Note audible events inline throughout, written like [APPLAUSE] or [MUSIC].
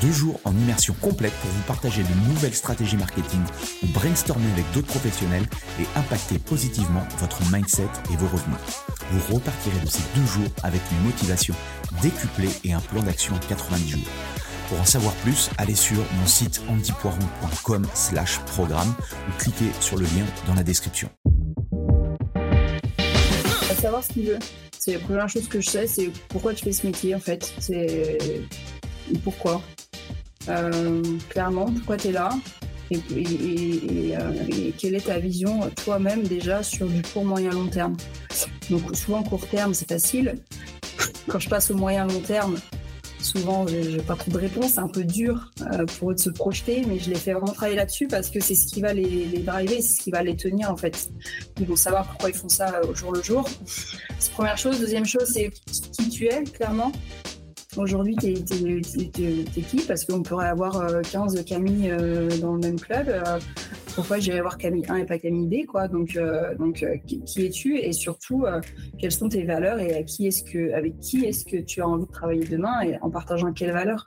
Deux jours en immersion complète pour vous partager de nouvelles stratégies marketing ou brainstormer avec d'autres professionnels et impacter positivement votre mindset et vos revenus. Vous repartirez de ces deux jours avec une motivation décuplée et un plan d'action en 90 jours. Pour en savoir plus, allez sur mon site antipoiron.com slash programme ou cliquez sur le lien dans la description. savoir ce qu'il veut. C'est la première chose que je sais, c'est pourquoi tu fais ce métier en fait. Pourquoi. Euh, clairement, pourquoi tu es là et, euh, et, quelle est ta vision toi-même déjà sur du court, moyen, long terme? Donc souvent court terme, c'est facile. Quand je passe au moyen, long terme, souvent j'ai pas trop de réponses, c'est un peu dur euh, pour eux de se projeter, mais je les fais vraiment travailler là-dessus parce que c'est ce qui va les, les driver, c'est ce qui va les tenir en fait. Ils vont savoir pourquoi ils font ça au jour le jour. C'est première chose. Deuxième chose, c'est qui tu es, clairement. Aujourd'hui, t'es es, qui? Parce qu'on pourrait avoir 15 euh, Camille euh, dans le même club. Euh, pourquoi j'irais avoir Camille 1 et pas Camille B quoi? Donc, donc qui es-tu? Et surtout, quelles sont tes valeurs et à qui est-ce que, avec qui est-ce que tu as envie de travailler demain? Et en partageant quelles valeurs?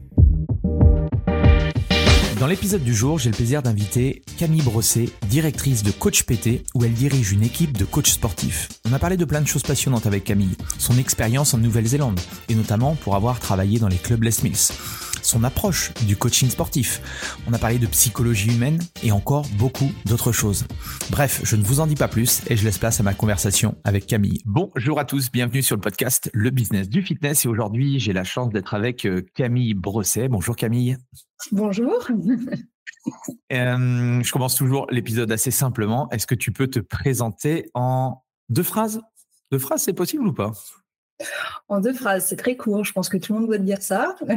Dans l'épisode du jour, j'ai le plaisir d'inviter Camille Brosset, directrice de Coach PT, où elle dirige une équipe de coachs sportifs. On a parlé de plein de choses passionnantes avec Camille, son expérience en Nouvelle-Zélande, et notamment pour avoir travaillé dans les clubs Les Mills son approche du coaching sportif. On a parlé de psychologie humaine et encore beaucoup d'autres choses. Bref, je ne vous en dis pas plus et je laisse place à ma conversation avec Camille. Bonjour à tous, bienvenue sur le podcast Le Business du Fitness et aujourd'hui j'ai la chance d'être avec euh, Camille Brosset. Bonjour Camille. Bonjour. Euh, je commence toujours l'épisode assez simplement. Est-ce que tu peux te présenter en deux phrases? Deux phrases, c'est possible ou pas? En deux phrases, c'est très court. Je pense que tout le monde doit te dire ça. [LAUGHS] je,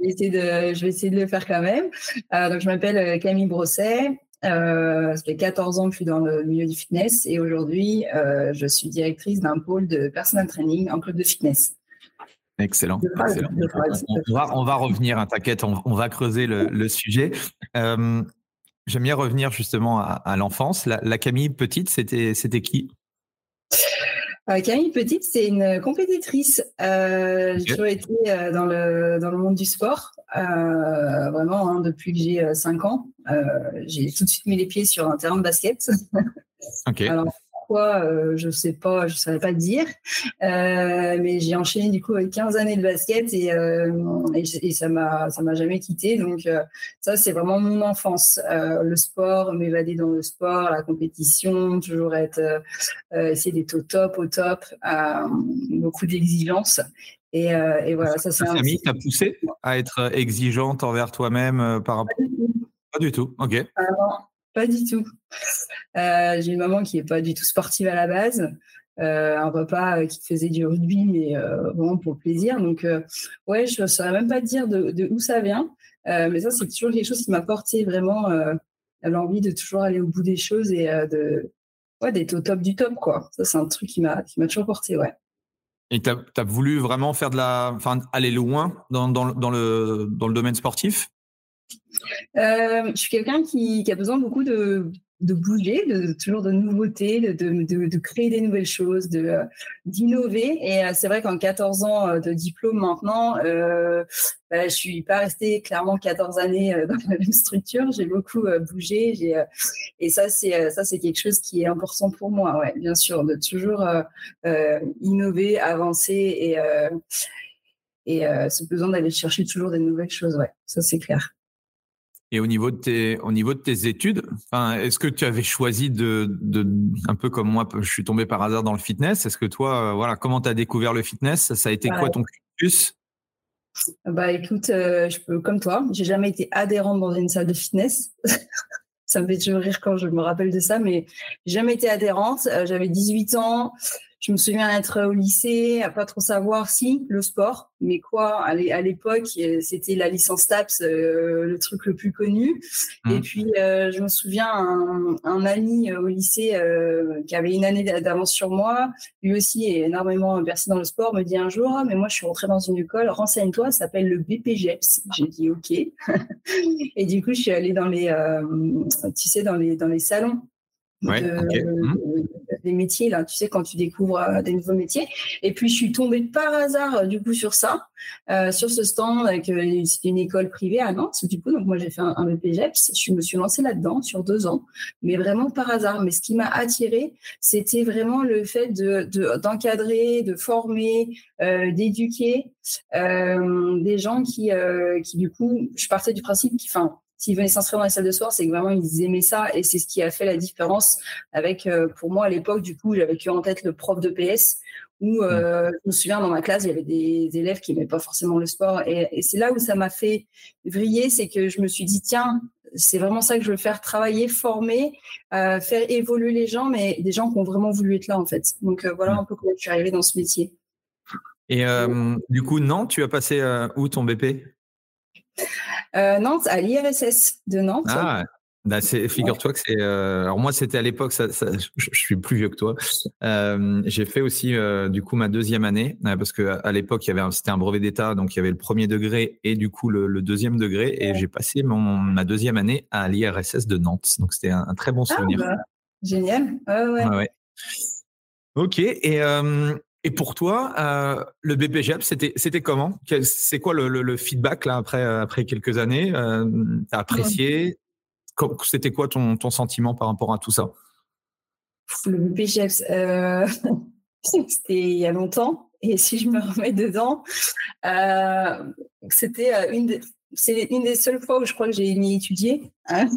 vais essayer de, je vais essayer de le faire quand même. Euh, donc, je m'appelle euh, Camille Brosset. Euh, ça fait 14 ans que je suis dans le milieu du fitness et aujourd'hui, je suis directrice d'un pôle de personal training en club de fitness. Excellent. On, va, revenir, hein, t'inquiète, on, va creuser le, sujet. J'aime bien revenir justement à, l'enfance. La, la, Camille petite, c'était qui? Euh, Camille Petite, c'est une compétitrice. Euh, J'ai toujours été euh, dans, le, dans le monde du sport, euh, vraiment, hein, depuis que j'ai 5 ans. j'ai tout de suite mis les pieds sur un terrain de basket. Ok. Euh, je sais pas, je saurais pas dire. Euh, mais j'ai enchaîné du coup avec 15 années de basket et, euh, et, ça m'a ça m'a jamais quitté. Donc ça c'est vraiment mon enfance, le sport, m'évader dans le sport, la compétition, toujours être essayer d'être au top, au top, beaucoup d'exigences. Et, et, voilà, ça c'est. Ta famille t'a poussé à être exigeante envers toi-même par rapport. Pas du tout. Ok. Pas du tout. Euh, j'ai une maman qui n'est pas du tout sportive à la base. Euh, un papa euh, qui faisait du rugby, mais vraiment pour plaisir. Donc, ouais, je ne saurais même pas dire de, où ça vient. mais ça, c'est toujours quelque chose qui m'a porté vraiment l'envie de toujours aller au bout des choses et de ouais, d'être au top du top. Quoi. Ça, c'est un truc qui m'a toujours porté. Ouais. Et tu as, voulu vraiment faire de la, enfin, aller loin dans, dans, le, dans le domaine sportif? Euh, je suis quelqu'un qui, a besoin beaucoup de, bouger, de, toujours de nouveautés, de, créer des nouvelles choses, de d'innover. Et c'est vrai qu'en 14 ans de diplôme maintenant, euh, bah, je suis pas restée clairement 14 années [LAUGHS] dans la même structure. J'ai beaucoup bougé. Et ça c'est ça c'est quelque chose qui est important pour moi. Ouais, bien sûr, de toujours innover, avancer et et ce besoin d'aller chercher toujours des nouvelles choses. Ouais, ça c'est clair. Et au niveau de tes, au niveau de tes études, enfin, est-ce que tu avais choisi de, de, un peu comme moi, je suis tombé par hasard dans le fitness. Est-ce que toi, euh, voilà, comment tu as découvert le fitness? Ça a été quoi ton cursus? Bah écoute, euh, je peux, comme toi, j'ai jamais été adhérente dans une salle de fitness. [LAUGHS] ça me fait toujours rire quand je me rappelle de ça, mais j'ai jamais été adhérente. Euh, j'avais 18 ans. Je me souviens être au lycée, à pas trop savoir si le sport, mais quoi, à l'époque, c'était la licence TAPS, euh, le truc le plus connu. Mmh. Et puis, euh, je me souviens un, un ami au lycée euh, qui avait une année d'avance sur moi, lui aussi est énormément versé dans le sport, me dit un jour, ah, mais moi, je suis rentrée dans une école, renseigne-toi, ça s'appelle le BPGEPS. J'ai dit OK. [LAUGHS] et du coup, je suis allée dans les, tu sais, dans les dans les salons Ouais, mmh. des métiers là, tu sais quand tu découvres euh, des nouveaux métiers. Et puis je suis tombée par hasard euh, du coup sur ça, euh, sur ce stand avec c'était une école privée à Nantes du coup. Donc moi j'ai fait un, un BPGEPS, je me suis lancée là-dedans sur deux ans, mais vraiment par hasard. Mais ce qui m'a attirée, c'était vraiment le fait de d'encadrer, de, former, d'éduquer des gens qui qui du coup, je partais du principe qui, enfin s'ils venaient s'inscrire dans les salles de sport, c'est que vraiment ils aimaient ça et c'est ce qui a fait la différence avec, euh, pour moi à l'époque, du coup, j'avais que en tête le prof de PS où euh, je me souviens dans ma classe, il y avait des élèves qui n'aimaient pas forcément le sport et, c'est là où ça m'a fait vriller, c'est que je me suis dit tiens, c'est vraiment ça que je veux faire travailler, former, euh, faire évoluer les gens, mais des gens qui ont vraiment voulu être là en fait. Donc voilà un peu comment je suis arrivée dans ce métier. Et du coup, non, tu as passé où ton BP euh, Nantes, à l'IRSS de Nantes. Ah, bah figure-toi que c'est. Euh, alors moi, c'était à l'époque, ça, je, suis plus vieux que toi. Euh, j'ai fait aussi du coup ma deuxième année parce que à l'époque, il y avait c'était un brevet d'état, donc il y avait le premier degré et du coup le, deuxième degré, et j'ai passé mon, ma deuxième année à l'IRSS de Nantes. Donc c'était un, très bon ah, souvenir. Bah, génial. ouais. ouais. Ok. Et et pour toi, euh, le BPGEP, c'était comment? C'est quoi le, le, feedback là après après quelques années euh, T'as apprécié? C'était quoi ton, ton sentiment par rapport à tout ça? Le BPGEP, euh, [LAUGHS] c'était il y a longtemps. Et si je me remets dedans, euh, c'était une une des seules fois où je crois que j'ai mis étudié. Hein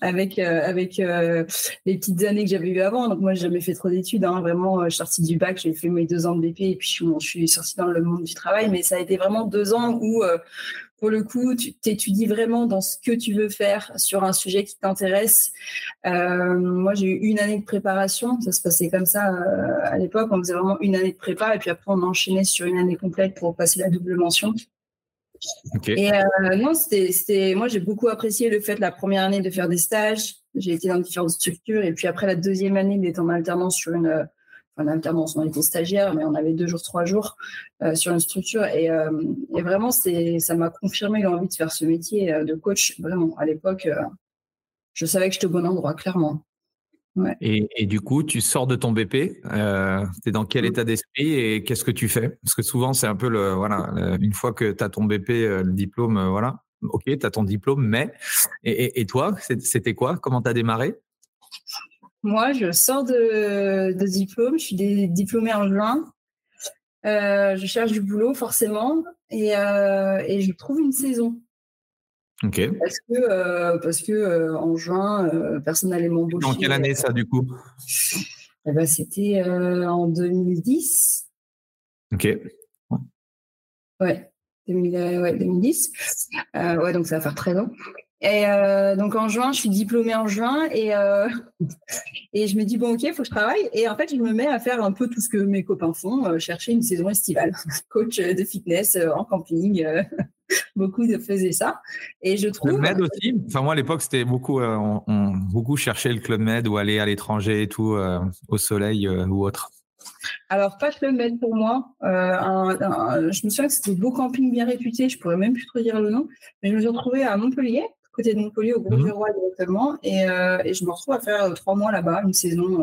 avec euh, avec euh, les petites années que j'avais eues avant. Donc moi, j'ai jamais fait trop d'études. Hein. Vraiment, euh, je suis sortie du bac, j'ai fait mes deux ans de BP et puis je, je, suis sortie dans le monde du travail. Mais ça a été vraiment deux ans où, pour le coup, tu t'étudies vraiment dans ce que tu veux faire sur un sujet qui t'intéresse. moi, j'ai eu une année de préparation. Ça se passait comme ça à l'époque. On faisait vraiment une année de prépa et puis après on enchaînait sur une année complète pour passer la double mention. Et euh, non, c'était, moi j'ai beaucoup apprécié le fait la première année de faire des stages. J'ai été dans différentes structures et puis après la deuxième année d'être en alternance sur une, euh, enfin alternance, on était stagiaire, mais on avait deux jours, trois jours euh, sur une structure et, et vraiment ça m'a confirmé l'envie de faire ce métier de coach. Vraiment, à l'époque, je savais que j'étais au bon endroit, clairement. Et, du coup, tu sors de ton BP, euh, tu es dans quel mmh. état d'esprit et qu'est-ce que tu fais? Parce que souvent, c'est un peu le. Voilà, une fois que tu as ton BP, euh, le diplôme, euh, voilà, ok, tu as ton diplôme, mais. Et, toi, c'était quoi? Comment tu as démarré? Moi, je sors de, diplôme, je suis diplômée en juin. je cherche du boulot, forcément, et, et je trouve une saison. Parce que, euh, parce que euh, en juin, euh, personne n'allait m'embaucher. En quelle année ça, du coup? Eh ben, C'était en 2010. Ok. Ouais, 2010. ouais, donc ça va faire 13 ans. Et donc en juin, je suis diplômée en juin et, [LAUGHS] et je me dis, bon, ok, il faut que je travaille. Et en fait, je me mets à faire un peu tout ce que mes copains font, chercher une saison estivale. [LAUGHS] Coach de fitness en camping, [LAUGHS] beaucoup de faisaient ça. Et je trouve. Club Med aussi. Enfin, moi, à l'époque, c'était beaucoup, euh, on, beaucoup cherchait le Club Med ou aller à l'étranger et tout, euh, au soleil euh, ou autre. Alors, pas Club Med pour moi. je me souviens que c'était beau camping bien réputé. Je pourrais même plus trop dire le nom. Mais je me suis retrouvée à Montpellier, côté de Montpellier, au Gros du Roi directement. Et, et, je me retrouve à faire trois mois là-bas, une saison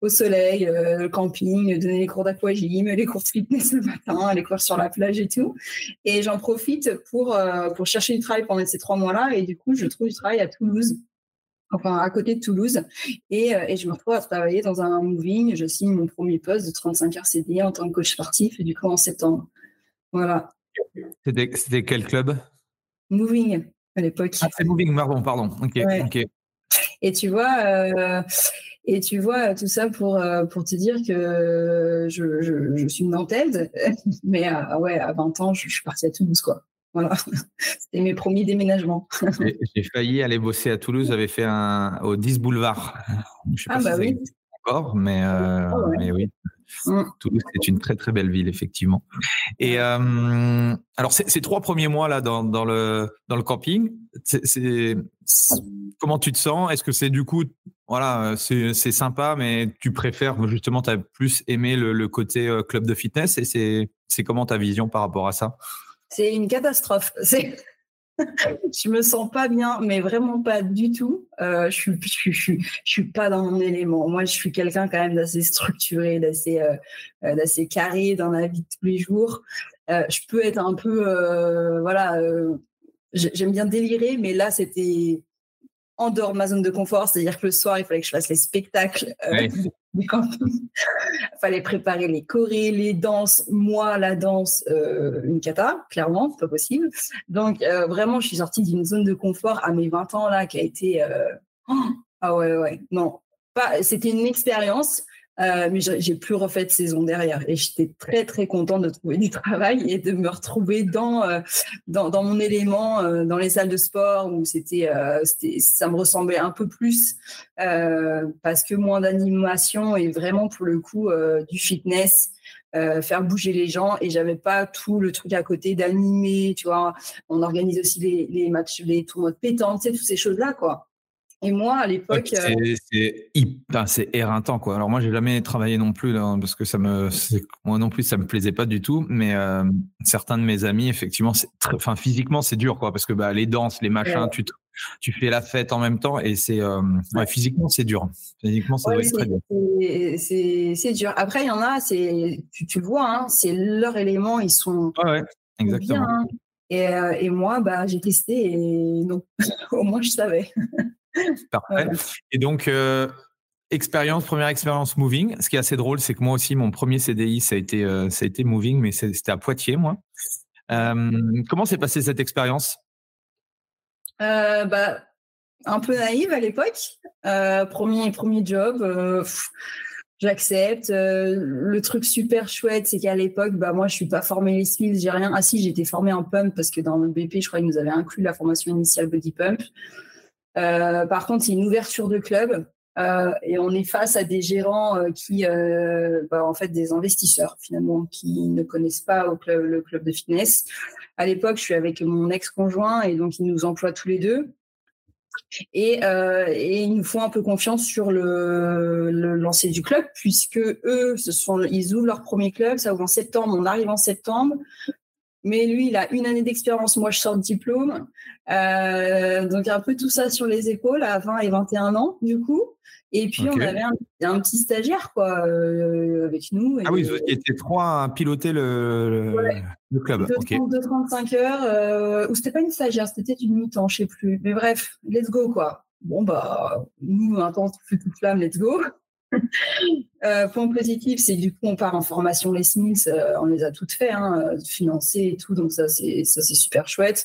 au soleil, le camping, donner les cours d'aquagym, les cours de fitness le matin, les cours sur la plage et tout. Et j'en profite pour, pour chercher du travail pendant ces trois mois-là. Et du coup, je trouve du travail à Toulouse enfin à côté de Toulouse. Et, et, je me retrouve à travailler dans un moving. Je signe mon premier poste de 35 heures CDI en tant que coach sportif, et du coup en septembre. Voilà. C'était quel club? Moving à l'époque. Ah, c'est Moving, pardon, pardon. Ok, ok. Et tu vois, euh, et tu vois tout ça pour, euh, pour te dire que je, je, je suis nantaise, [LAUGHS] mais à, ouais, à 20 ans, je, suis partie à Toulouse, quoi. Voilà, [LAUGHS] c'était mes premiers déménagements. [LAUGHS] J'ai failli aller bosser à Toulouse, j'avais fait un au 10 boulevard. Je sais pas ah, bah oui. encore, mais, euh, ah mais oui. Mm. Toulouse, c'est une très très belle ville, effectivement. Et euh, alors, ces trois premiers mois là dans, dans le dans le camping, c'est comment tu te sens? Est-ce que c'est du coup, voilà, c'est sympa, mais tu préfères justement, tu as plus aimé le, le côté euh, club de fitness et c'est comment ta vision par rapport à ça? C'est une catastrophe. C'est je me sens pas bien, mais vraiment pas du tout. Euh, je suis, suis pas dans mon élément. Moi, je suis quelqu'un quand même d'assez structuré, d'assez, euh, euh carré dans la vie de tous les jours. Je peux être un peu, voilà, j'aime bien délirer, mais là, c'était en dehors de ma zone de confort, c'est-à-dire que le soir, il fallait que je fasse les spectacles. [LAUGHS] il [LAUGHS] fallait préparer les chorés, les danses. Moi, la danse, euh, une cata, clairement, c'est pas possible. Donc, euh, vraiment, je suis sortie d'une zone de confort à mes 20 ans, là, qui a été... Oh, [GASPS] ah ouais, ouais, non. C'était une expérience euh, mais j'ai plus refait de saison derrière. Et j'étais très, très contente de trouver du travail et de me retrouver dans, euh, dans, dans, mon élément, euh, dans les salles de sport où c'était, ça me ressemblait un peu plus parce que moins d'animation et vraiment pour le coup du fitness. faire bouger les gens et j'avais pas tout le truc à côté d'animer tu vois on organise aussi les, les matchs les tournois de pétanque tu sais, toutes ces choses là quoi et moi, à l'époque. c'est éreintant, quoi. Alors, moi, j'ai jamais travaillé non plus, là, parce que ça me. Moi non plus, ça me plaisait pas du tout. Mais euh, certains de mes amis, effectivement, très... enfin, physiquement, c'est dur, quoi. Parce que bah, les danses, les machins, tu, tu fais la fête en même temps. Et c'est. Euh, ouais, physiquement, c'est dur. Physiquement, ça doit être très dur. C'est dur. Après, il y en a, tu, tu le vois, hein, c'est leur élément, ils sont. Ouais, exactement. Bien, et, euh, et, moi, bah, j'ai testé et non, [LAUGHS] au moins, je savais. [LAUGHS] Parfait. Et donc, euh, expérience, première expérience moving. Ce qui est assez drôle, c'est que moi aussi, mon premier CDI, ça a été, euh, ça a été moving, mais c'était à Poitiers, moi. Euh, comment s'est passée cette expérience? Bah, Un peu naïve à l'époque. premier, premier job. J'accepte. le truc super chouette, c'est qu'à l'époque, bah moi, je suis pas formée les skills, j'ai rien. Ah si, été formée en pump parce que dans le BP, je crois qu'ils nous avaient inclus la formation initiale body pump. Euh, par contre, c'est une ouverture de club. Euh, et on est face à des gérants euh, qui, bah, en fait, des investisseurs finalement, qui ne connaissent pas le club de fitness. À l'époque, je suis avec mon ex-conjoint et donc ils nous emploient tous les deux. Et, ils nous font un peu confiance sur le, le lancer du club, puisque eux, ils ouvrent leur premier club, ça ouvre en septembre, on arrive en septembre. Mais lui, il a une année d'expérience, moi je sors de diplôme. Euh, donc un peu tout ça sur les épaules à 20 et 21 ans, du coup. Et puis on avait un, petit stagiaire quoi euh, avec nous. ah oui, vous étiez trois à piloter le, le club. De, okay. 35 heures, euh, ou c'était pas une stagiaire, c'était une mi-temps, je sais plus. Mais bref, let's go quoi. Bon bah nous un temps feu toute flamme, let's go. Euh, point positif, c'est du coup on part en formation les Smiths, euh, on les a toutes fait, hein, euh, financées et tout, donc ça c'est ça c'est super chouette.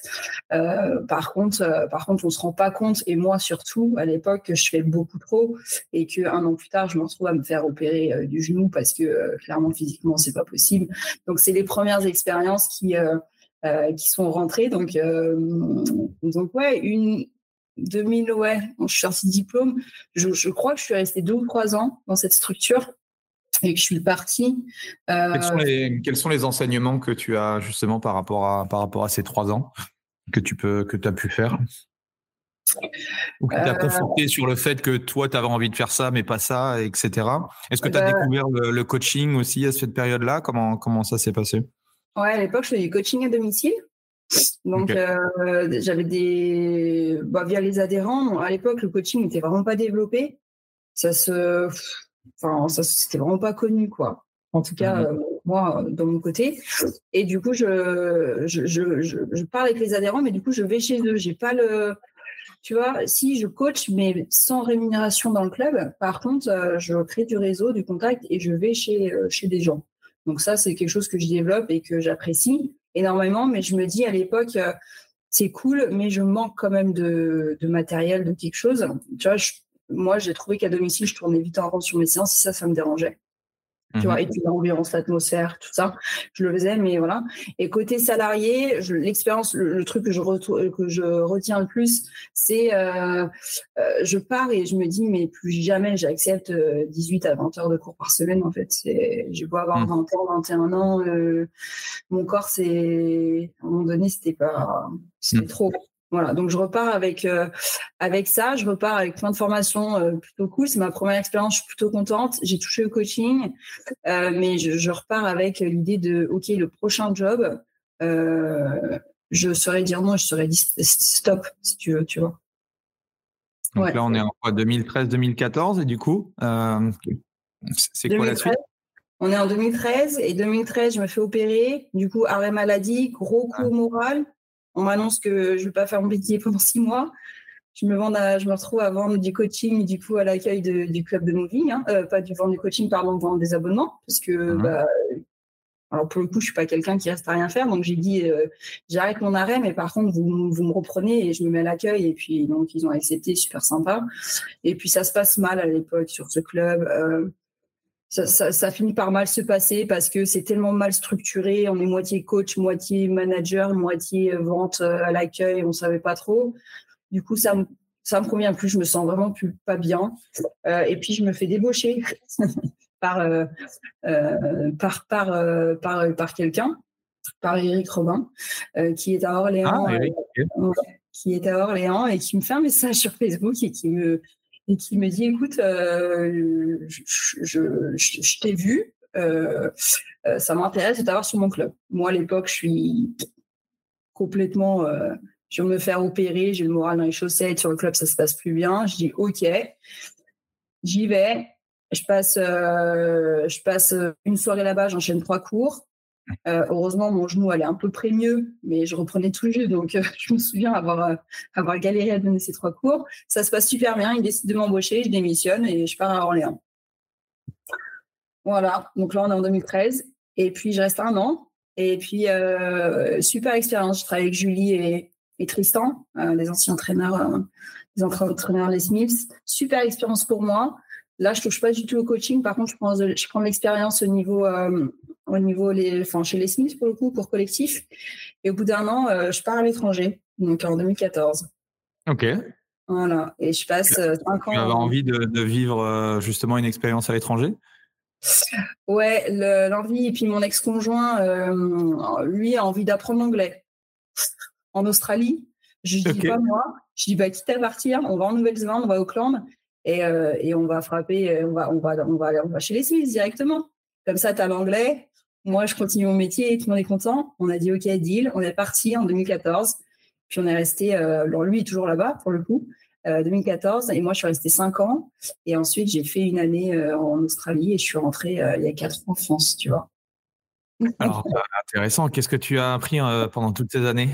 par contre, par contre on se rend pas compte et moi surtout à l'époque que je fais beaucoup trop et que un an plus tard je me retrouve à me faire opérer du genou parce que clairement physiquement c'est pas possible. Donc c'est les premières expériences qui qui sont rentrées. Donc, donc ouais, une, 2000, ouais, je suis sortie de diplôme. Je, crois que je suis restée deux ou trois ans dans cette structure et que je suis partie. Euh, quels, sont les, enseignements que tu as justement par rapport à, par rapport à ces trois ans que tu peux, que as pu faire ou qui t'a euh, conforté sur le fait que toi, tu avais envie de faire ça, mais pas ça, etc. Est-ce que tu as euh, découvert le, coaching aussi à cette période-là? Comment, comment ça s'est passé? Ouais, à l'époque, je faisais du coaching à domicile. Donc, euh, j'avais des. Bah, via les adhérents, à l'époque, le coaching n'était vraiment pas développé. Ça se. Enfin, ça, c'était vraiment pas connu, quoi. En tout cas, mhm. euh, moi, de mon côté. Et du coup, je, je, je, je, parle avec les adhérents, mais du coup, je vais chez eux. J'ai pas le. Tu vois, si je coach, mais sans rémunération dans le club, par contre, euh, je crée du réseau, du contact et je vais chez, chez des gens. Donc ça, c'est quelque chose que je développe et que j'apprécie énormément, mais je me dis à l'époque, euh, c'est cool, mais je manque quand même de, de matériel, de quelque chose. Tu vois, moi, j'ai trouvé qu'à domicile, je tournais vite en rond sur mes séances et ça, ça me dérangeait. Tu vois, mhm. et puis l'ambiance, l'atmosphère, tout ça, je le faisais, mais voilà. Et côté salarié, l'expérience, le, truc que je, que je retiens le plus, c'est euh, euh, je pars et je me dis, mais plus jamais j'accepte 18 à 20 heures de cours par semaine, en fait. Je beau avoir 20 mhm. ans, 21 ans, euh, mon corps, c'est, à un moment donné, c'était pas, c'était mhm. trop. Voilà, donc je repars avec euh, avec ça, je repars avec plein de formations euh, plutôt cool. C'est ma première expérience, je suis plutôt contente. J'ai touché au coaching, euh, mais je, repars avec l'idée de ok, le prochain job, je saurais dire non, je saurais dire stop si tu veux, tu vois. Donc là, on est en 2013-2014 et du coup, c'est quoi la suite? On est en 2013 et 2013, je me fais opérer. Du coup, arrêt maladie, gros coup ah. moral on m'annonce que je ne vais pas faire mon métier pendant six mois. Je me, vends je me retrouve à vendre du coaching du coup à l'accueil du club de moving, hein. euh, pas du vendre du coaching, pardon, vendre des abonnements, parce que mhm. bah, alors pour le coup, je suis pas quelqu'un qui reste à rien faire, donc j'ai dit euh, j'arrête mon arrêt, mais par contre vous, vous me reprenez et je me mets à l'accueil et puis donc ils ont accepté, super sympa. Et puis ça se passe mal à l'époque sur ce club. Euh, ça, finit par mal se passer parce que c'est tellement mal structuré. On est moitié coach, moitié manager, moitié euh, vente euh, à l'accueil. On savait pas trop. Du coup, ça me ça me convient plus. Je me sens vraiment plus pas bien. Euh, et puis je me fais débaucher [LAUGHS] par par par par, par quelqu'un, par Eric Robin, qui est à Orléans. Ah, qui est à Orléans et qui me fait un message sur Facebook et qui me et qui me dit écoute, euh, je, t'ai vu, euh, euh, ça m'intéresse de t'avoir sur mon club. Moi, à l'époque, je suis complètement. je viens me faire opérer, j'ai le moral dans les chaussettes, sur le club, ça se passe plus bien. Je dis ok, j'y vais. Je passe, je passe une soirée là-bas, j'enchaîne trois cours. Euh, heureusement, mon genou allait un peu près mieux, mais je reprenais tout jeu. Donc, euh, [LAUGHS] je me souviens avoir, euh, avoir galéré à donner ces trois cours. Ça se passe super bien. Il décide de m'embaucher, je démissionne et je pars à Orléans. Voilà. Donc là, on est en 2013. Et puis, je reste un an. Et puis, super expérience. Je travaille avec Julie et, Tristan, les anciens entraîneurs, les entraîneurs Les Smiths. Super expérience pour moi. Là, je touche pas du tout au coaching. Par contre, je prends, je prends l'expérience au niveau, au niveau les, enfin, chez les Smiths pour le coup, pour collectif. Et au bout d'un an, euh, je pars à l'étranger, donc en 2014. Ok. Voilà. Et je passe euh, cinq ans. Tu avais envie de, vivre justement une expérience à l'étranger? Ouais, l'envie. Et puis mon ex-conjoint, lui, a envie d'apprendre l'anglais en Australie. Je dis pas moi. Je dis bah quitte à partir, on va en Nouvelle-Zélande, on va à Auckland. Euh, et, on va frapper, euh, on va, on, va, on, va, on va chez les Smiths directement. Comme ça, tu as l'anglais. Moi, je continue mon métier tout le monde est content. On a dit OK, deal. On est parti en 2014. Puis on est resté, euh, alors lui est toujours là-bas pour le coup, 2014. Et moi, je suis restée 5 ans. Et ensuite, j'ai fait une année en Australie et je suis rentrée il y a 4 ans en France, tu vois. Alors, euh, intéressant. Qu'est-ce que tu as appris euh, pendant toutes ces années?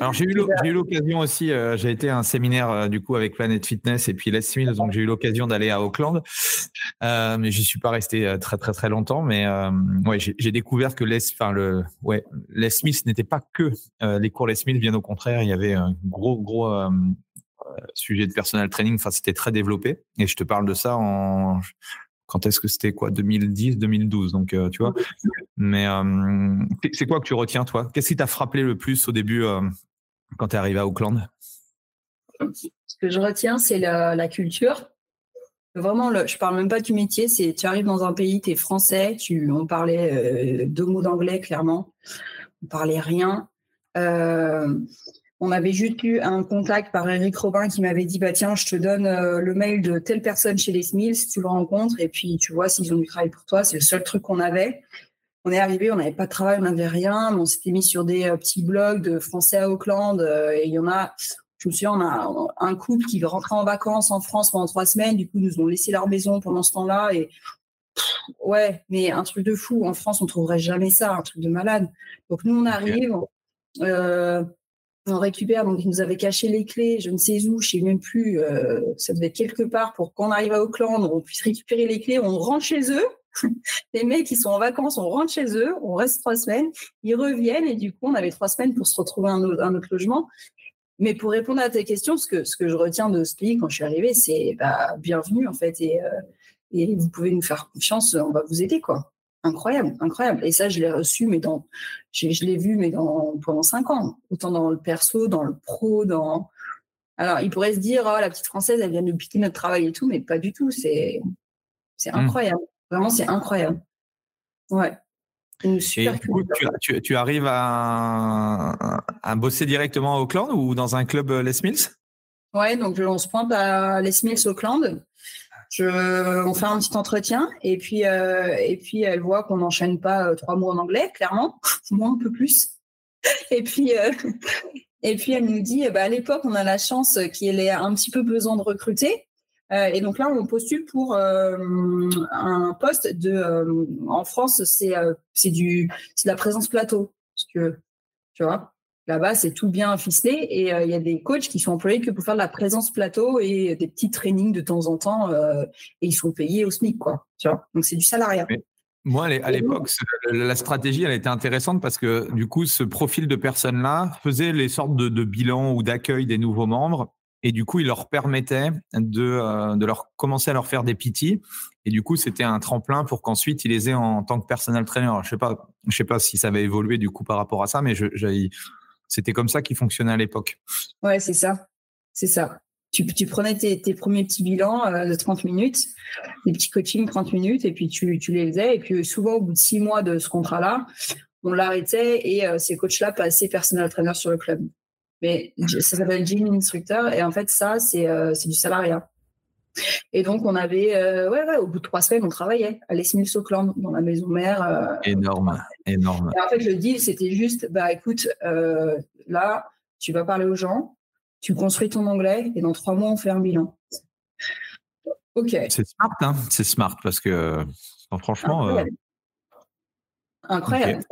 Alors, j'ai eu l'occasion aussi, euh, j'ai été à un séminaire du coup avec Planet Fitness et puis Les Smith, donc j'ai eu l'occasion d'aller à Auckland, mais j'y suis pas resté très très très longtemps. Mais ouais, j'ai découvert que Les, enfin le, ouais, Les Smith n'était pas que les cours Les Smith, bien au contraire, il y avait un gros gros sujet de personal training. Enfin, c'était très développé. Et je te parle de ça en quand est-ce que c'était quoi 2010 2012 donc euh, tu vois. Mais euh, c'est quoi que tu retiens toi? Qu'est-ce qui t'a frappé le plus au début euh, quand tu es arrivé à Auckland? Ce que je retiens c'est la, culture. Vraiment le, je parle même pas du métier c'est tu arrives dans un pays tu es français tu on parlait deux mots d'anglais clairement. On parlait rien on avait juste eu un contact par Eric Robin qui m'avait dit bah tiens je te donne euh, le mail de telle personne chez les Smiths si tu le rencontres et puis tu vois s'ils ont du travail pour toi c'est le seul truc qu'on avait on est arrivé, on n'avait pas de travail, on n'avait rien, mais on s'était mis sur des petits blogs de français à Auckland. et il y en a, je me souviens, on a un couple qui rentrait en vacances en France pendant trois semaines. Du coup, ils nous ont laissé leur maison pendant ce temps-là. Et ouais, mais un truc de fou. En France, on trouverait jamais ça, un truc de malade. Donc nous, on arrive, euh, on récupère. Donc ils nous avaient caché les clés, je ne sais où, je sais même plus. Euh, ça devait être quelque part pour qu'on arrive à Auckland, on puisse récupérer les clés. On rentre chez eux. [LAUGHS] les mecs qui sont en vacances, on rentre chez eux, on reste trois semaines, ils reviennent et du coup on avait trois semaines pour se retrouver un un autre logement. Mais pour répondre à ta question, ce que, ce que je retiens de ce pays quand je suis arrivée, c'est bah, bienvenue en fait. Et, euh, et vous pouvez nous faire confiance, on va vous aider quoi. Incroyable, incroyable. Et ça, je l'ai reçu, mais dans, je, je l'ai vu, mais dans, pendant cinq ans. Autant dans le perso, dans le pro, dans. Alors, il pourrait se dire, oh, la petite française, elle vient nous piquer notre travail et tout, mais pas du tout. C'est, c'est mmh. incroyable. Vraiment, c'est incroyable. Ouais. Et tu, tu, arrives à, à, bosser directement à Auckland ou dans un club euh, Les Mills? Ouais, donc on se pointe à Les Mills Auckland. On fait un petit entretien et puis, euh, et puis elle voit qu'on n'enchaîne pas euh, trois mots en anglais, clairement, [LAUGHS] moi un peu plus. Et puis, et puis elle nous dit, bah, à l'époque, on a la chance qu'il ait un petit peu besoin de recruter. Euh, et donc là, on postule pour euh, un poste de. Euh, en France, c'est c'est du c'est la présence plateau, tu vois? Là-bas, c'est tout bien ficelé et il y a des coachs qui sont employés que pour faire de la présence plateau et des petits trainings de temps en temps et ils sont payés au SMIC, quoi. Tu vois. Donc c'est du salariat. Moi, à l'époque, la stratégie, elle était intéressante parce que du coup, ce profil de personnes-là faisait les sortes de, de bilans ou d'accueil des nouveaux membres et du coup, il leur permettait de, euh, de leur commencer à leur faire des PT. Et du coup, c'était un tremplin pour qu'ensuite, ils les aient en tant que personnel trainer. je sais pas, je sais pas si ça avait évolué du coup par rapport à ça, mais je, c'était comme ça qui fonctionnait à l'époque. Ouais, c'est ça. C'est ça. Tu, prenais tes, premiers petits bilans euh, de 30 minutes, des petits coachings 30 minutes, et puis tu, les faisais. Et puis souvent, au bout de six mois de ce contrat-là, on l'arrêtait et euh, ces coachs-là passaient personnel trainer sur le club. Mais ça s'appelle Gym Instructor. Et en fait, ça, c'est euh, du salariat. Et donc, on avait, euh, ouais, ouais, au bout de trois semaines, on travaillait à Les Mills Auckland, dans la maison mère. Euh. énorme, énorme. Et en fait, le deal, c'était juste, bah écoute, là, tu vas parler aux gens, tu construis ton anglais, et dans trois mois, on fait un bilan. Ok. C'est smart, hein C'est smart, parce que, franchement. Incroyable,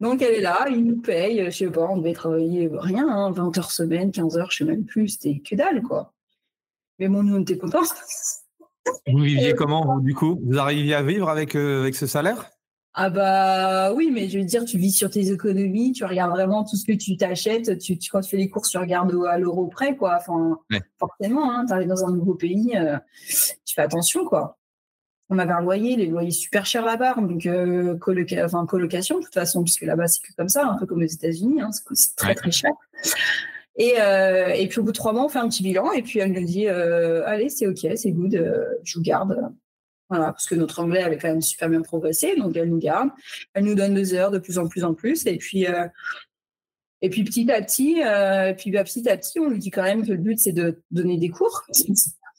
Donc, elle est là, il nous paye, je sais pas, on devait travailler rien, 20 hein, heures semaine, 15 heures, je sais même plus, c'était que dalle, quoi. Mais bon, nous, on était contents. Vous viviez comment, du coup? Vous arriviez à vivre avec, euh, avec ce salaire? Ah bah oui, mais je veux dire, tu vis sur tes économies, tu regardes vraiment tout ce que tu t'achètes, tu, quand tu fais les courses, tu regardes à l'euro près, quoi. Enfin, forcément, hein, tu arrives dans un nouveau pays, euh, tu fais attention, quoi on avait un loyer, les loyers super chers là-bas, donc euh, enfin, colocation de toute façon, puisque là-bas c'est que comme ça, un peu comme aux États-Unis, hein, c'est très très cher. Et, euh, et puis au bout de trois mois, on fait un petit bilan et puis elle nous dit euh, allez c'est ok, c'est good, je vous garde. Voilà, parce que notre anglais avait quand même super bien progressé, donc elle nous garde, elle nous donne deux heures de plus en plus en plus et puis et puis petit à petit, puis bah, petit à petit, on lui dit quand même que le but c'est de donner des cours [LAUGHS]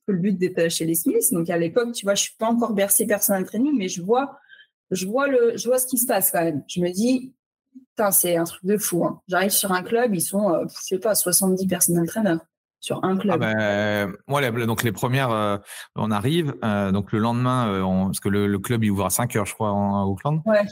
le but d'être chez les Smiths. Donc à l'époque, tu vois, je suis pas encore bercée personnel training, mais je vois, je vois le, je vois ce qui se passe quand même. Je me dis, c'est un truc de fou. Hein. J'arrive sur un club, ils sont, euh, je sais pas, 70 personnel trainers sur un club. Ah moi, donc les premières, euh, on arrive. Euh, donc le lendemain, parce que le, club il ouvre à 5 heures, je crois, en, Auckland. Ouais.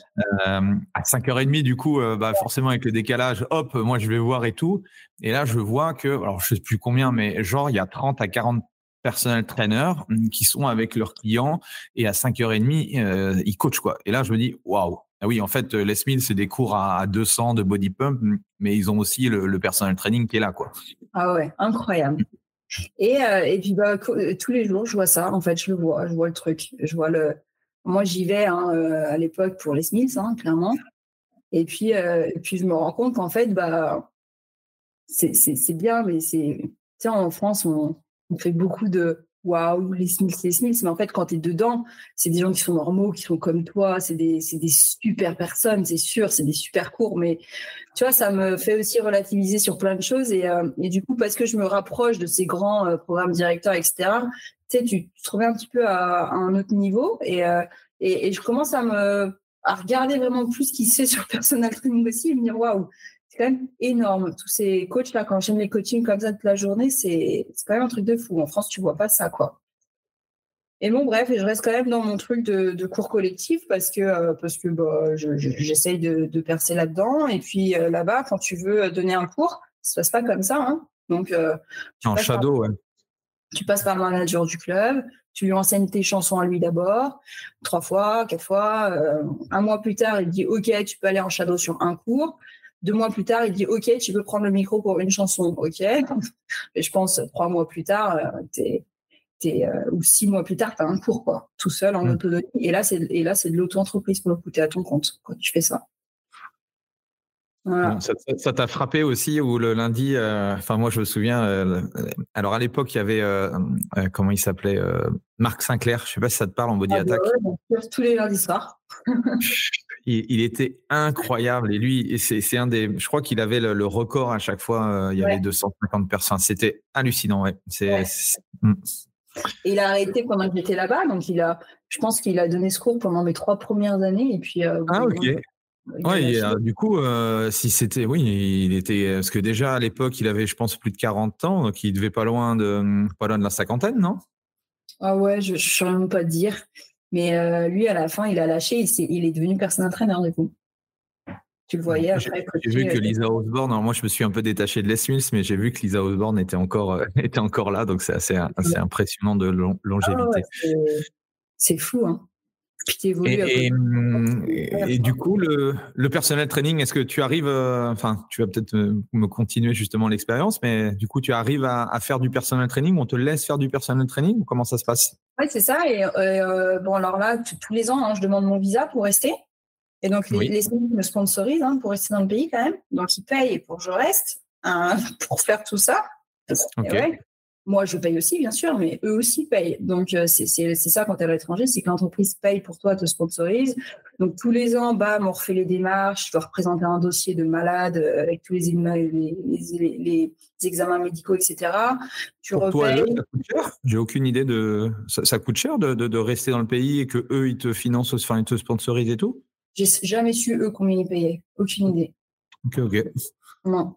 à 5h30, du coup, bah, forcément avec le décalage, hop, moi je vais voir et tout. Et là, je vois que, alors je sais plus combien, mais genre il y a 30 à 40 personnel trainer mm, qui sont avec leurs clients et à 5h30, euh, ils coachent quoi. Et là, je me dis, waouh. Ah oui, en fait, Les Mills, c'est des cours à 200 de body pump, mais ils ont aussi le, le personnel training qui est là, quoi. Ah ouais, incroyable. Et, euh, et puis, bah, euh, tous les jours, je vois ça. En fait, je le vois, je vois le truc. Je vois le. Moi, j'y vais hein, à l'époque pour Les Mills, hein, clairement. Et puis, puis, je me rends compte qu'en fait, bah, c'est bien, mais c'est. Tiens, en France, on, on fait beaucoup de waouh, les Smiths, les Smiths, mais en fait, quand tu es dedans, c'est des gens qui sont normaux, qui sont comme toi, c'est des, des, super personnes, c'est sûr, c'est des super cours, mais tu vois, ça me fait aussi relativiser sur plein de choses. Et, euh, et du coup, parce que je me rapproche de ces grands euh, programmes directeurs, etc., tu sais, tu, te remets un petit peu à, un autre niveau et, euh, et, et, je commence à me à regarder vraiment plus ce qu'il sait sur le personal training aussi et me dire waouh, quand même énorme. Tous ces coachs là, quand j'aime les coachings comme ça toute la journée, c'est quand même un truc de fou. En France, tu vois pas ça quoi. Et bon, bref, et je reste quand même dans mon truc de, cours collectif parce que, euh, parce que bah, j'essaye de, percer là-dedans. Et puis euh, là-bas, quand tu veux donner un cours, ça se passe pas comme ça. Hein. Donc, euh, en shadow, ouais. Tu passes par le manager du club, tu lui enseignes tes chansons à lui d'abord, trois fois, quatre fois. un mois plus tard, il dit OK, tu peux aller en shadow sur un cours. Deux mois plus tard, il dit OK, tu peux prendre le micro pour une chanson. OK. [LAUGHS] Et je pense trois mois plus tard, tu es euh, ou six mois plus tard, tu as un cours, quoi, tout seul en mm. autonomie. Et là, c'est, et là, c'est de l'auto-entreprise pour le coup, à ton compte quand tu fais ça. Ça, t'a frappé aussi ou le lundi, euh, enfin moi je me souviens, euh, alors à l'époque il y avait, comment il s'appelait, Marc Sinclair, je sais pas si ça te parle en body ah, bah attack. tous les lundis soirs. [LAUGHS] il, était incroyable et lui, c'est, un des, je crois qu'il avait le, record à chaque fois, il y avait 250 personnes, c'était hallucinant, ouais. Mm. Et il a arrêté pendant que j'étais là-bas, donc il a, je pense qu'il a donné ce cours pendant mes trois premières années, et puis. Euh, ah ok. euh, du coup, euh, si c'était, oui, il était, parce que déjà à l'époque, il avait, je pense, plus de 40 ans, donc il devait pas loin de, pas loin de la cinquantaine, non? Ah ouais, je ne saurais même pas dire, mais lui, à la fin, il a lâché, il, il est devenu personne entraîneur du coup tu le voyais après. J'ai vu que Lisa Osborne, moi je me suis un peu détaché de Les mais j'ai vu que Lisa Osborne était encore, euh, était encore là, donc c'est assez, assez impressionnant de longévité. Ah c'est fou, hein. Et, hum, et, du coup, le, le personnel training, est-ce que tu arrives, euh, enfin, tu vas peut-être me, continuer justement l'expérience, mais du coup, tu arrives à, faire du personnel training On te laisse faire du personnel training ou comment ça se passe? Oui, c'est ça. Et euh, bon, alors là, tous les ans, hein, je demande mon visa pour rester. Et donc, les, les me sponsorisent hein, pour rester dans le pays quand même. Donc, ils payent pour que je reste hein, [LAUGHS] pour faire tout ça. Moi, je paye aussi, bien sûr, mais eux aussi payent. Donc, euh, c'est ça quand tu es à l'étranger, c'est que l'entreprise paye pour toi, te sponsorise. Donc, tous les ans, bam, on refait les démarches. Je dois représenter un dossier de malade euh, avec tous les, les, les, examens médicaux, etc. Tu pour toi, ça coûte cher? J'ai aucune idée de. Ça, coûte cher de, de, de, rester dans le pays et que eux, ils te financent, enfin, ils te sponsorisent et tout? J'ai jamais su eux combien ils payaient. Aucune idée. Ok, ok. Non.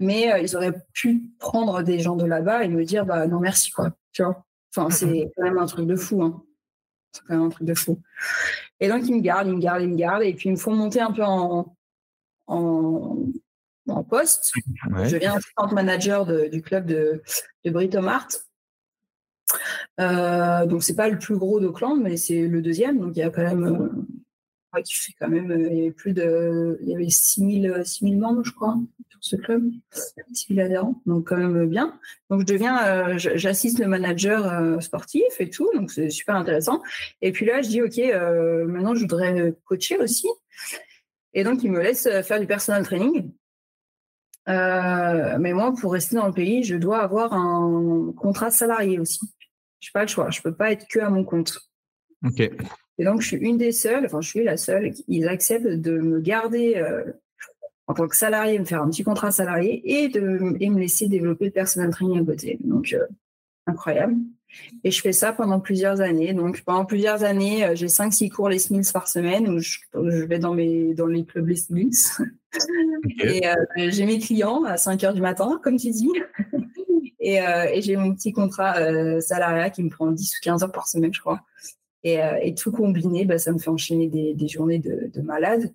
Mais euh, ils auraient pu prendre des gens de là-bas et me dire bah non merci quoi. Tu vois. Enfin c'est quand même un truc de fou. Hein. C'est quand même un truc de fou. Et donc ils me gardent, ils me gardent, ils me gardent et puis ils me font monter un peu en en, en poste. Je viens assistant manager du club de, de Brito Mart. Euh, donc c'est pas le plus gros d'Auckland, mais c'est le deuxième. Donc il y a quand même euh, fait quand même, euh, il y avait plus de, il y avait 6000, 6000 membres, je crois, sur ce club, 6000 adhérents, donc quand même bien. Donc je deviens, euh, j'assiste le manager euh, sportif et tout, donc c'est super intéressant. Et puis là, je dis, OK, maintenant je voudrais coacher aussi. Et donc il me laisse faire du personal training. mais moi, pour rester dans le pays, je dois avoir un contrat salarié aussi. Je n'ai pas le choix. Je ne peux pas être que à mon compte. OK. Et donc, je suis une des seules, enfin, je suis la seule, ils acceptent de me garder euh, en tant que salarié, me faire un petit contrat salarié et de et me laisser développer le personal training à côté. Donc, euh, incroyable. Et je fais ça pendant plusieurs années. Donc, pendant plusieurs années, euh, j'ai 5-6 cours les Smiths par semaine où je, vais dans, mes, dans les clubs les Smiths. Et j'ai mes clients à 5 heures du matin, comme tu dis. et, et j'ai mon petit contrat salariat qui me prend 10 ou 15 heures par semaine, je crois. Euh, et, tout combiné, bah, ça me fait enchaîner des, journées de, de malade,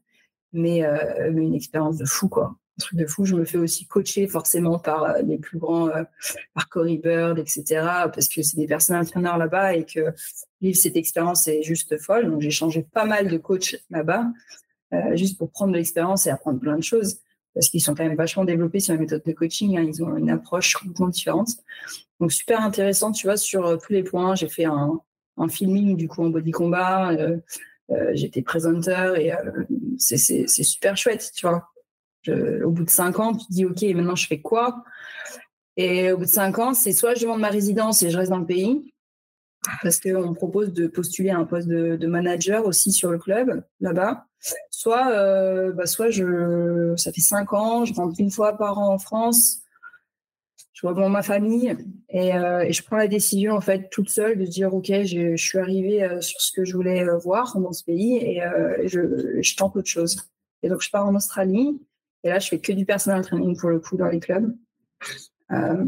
mais, euh, mais, une expérience de fou, quoi. Un truc de fou. Je me fais aussi coacher forcément par euh, les plus grands, par Cory Bird, etc., parce que c'est des personnes entraîneurs là-bas et que vivre cette expérience est juste folle. Donc, j'ai changé pas mal de coachs là-bas, juste pour prendre de l'expérience et apprendre plein de choses parce qu'ils sont quand même vachement développés sur la méthode de coaching. Hein. ils ont une approche complètement différente. Donc, super intéressant, tu vois, sur tous les points. J'ai fait un, en filming du coup en body combat. Euh, euh, j'étais présenteur et euh, c'est super chouette, tu vois. au bout de cinq ans, tu te dis ok, maintenant je fais quoi? Et au bout de cinq ans, c'est soit je demande ma résidence et je reste dans le pays, parce qu'on propose de postuler un poste de, manager aussi sur le club là-bas. Soit, bah, soit je, ça fait cinq ans, je rentre une fois par an en France, je vois ma famille et, et, je prends la décision en fait toute seule de dire ok, je, suis arrivée sur ce que je voulais voir dans ce pays et je, je tente autre chose. Et donc je pars en Australie et là je fais que du personal training pour le coup dans les clubs. Euh,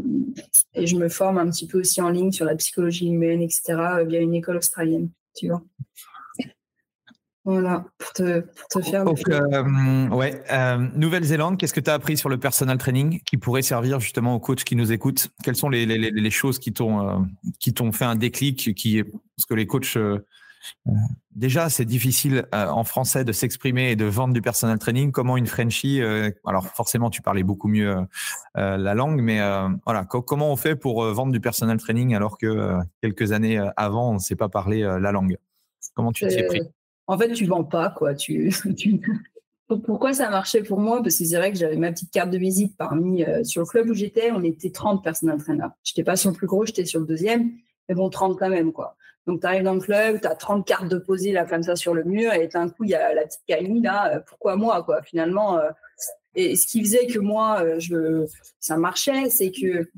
et je me forme un petit peu aussi en ligne sur la psychologie humaine, etc., via une école australienne, tu vois. Voilà, pour te, pour te faire. Donc, euh, ouais, euh, Nouvelle-Zélande, qu'est-ce que tu as appris sur le personal training qui pourrait servir justement aux coachs qui nous écoutent? Quelles sont les, les, les choses qui t'ont qui t'ont fait un déclic qui Parce que les coachs Déjà, c'est difficile euh, en français de s'exprimer et de vendre du personal training. Comment une Frenchie, euh, alors forcément, tu parlais beaucoup mieux euh, la langue, mais voilà, comment on fait pour vendre du personal training alors que quelques années avant, on ne sait pas parler la langue? Comment tu t'y es pris? En fait, tu vends pas quoi. Tu, [LAUGHS] Pourquoi ça marchait pour moi? Parce que c'est vrai que j'avais ma petite carte de visite parmi sur le club où j'étais, on était 30 personal trainers. J'étais pas sur le plus gros, j'étais sur le deuxième, mais bon, 30 quand même quoi. Donc, tu arrives dans le club, tu as 30 cartes de posées là, comme ça sur le mur, et d'un coup, il y a la petite Camille là, euh, pourquoi moi, quoi, finalement. Euh. et ce qui faisait que moi, euh, je, ça marchait, c'est que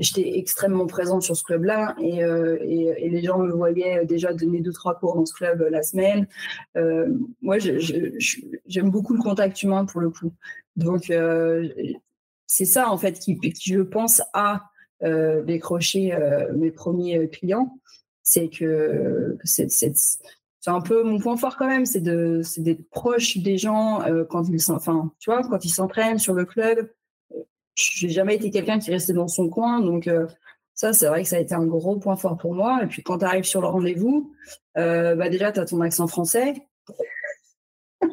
j'étais extrêmement présente sur ce club-là, et, et, les gens me voyaient déjà donner deux, trois cours dans ce club la semaine. moi, j'aime beaucoup le contact humain pour le coup. Donc, c'est ça, en fait, qui, je pense, a décroché mes premiers clients c'est que c'est un peu mon point fort quand même, c'est d'être proche des gens euh, quand ils s'entraînent sur le club. J'ai jamais été quelqu'un qui restait dans son coin, donc euh, ça c'est vrai que ça a été un gros point fort pour moi. Et puis quand tu arrives sur le rendez-vous, euh, bah déjà tu as ton accent français, [LAUGHS]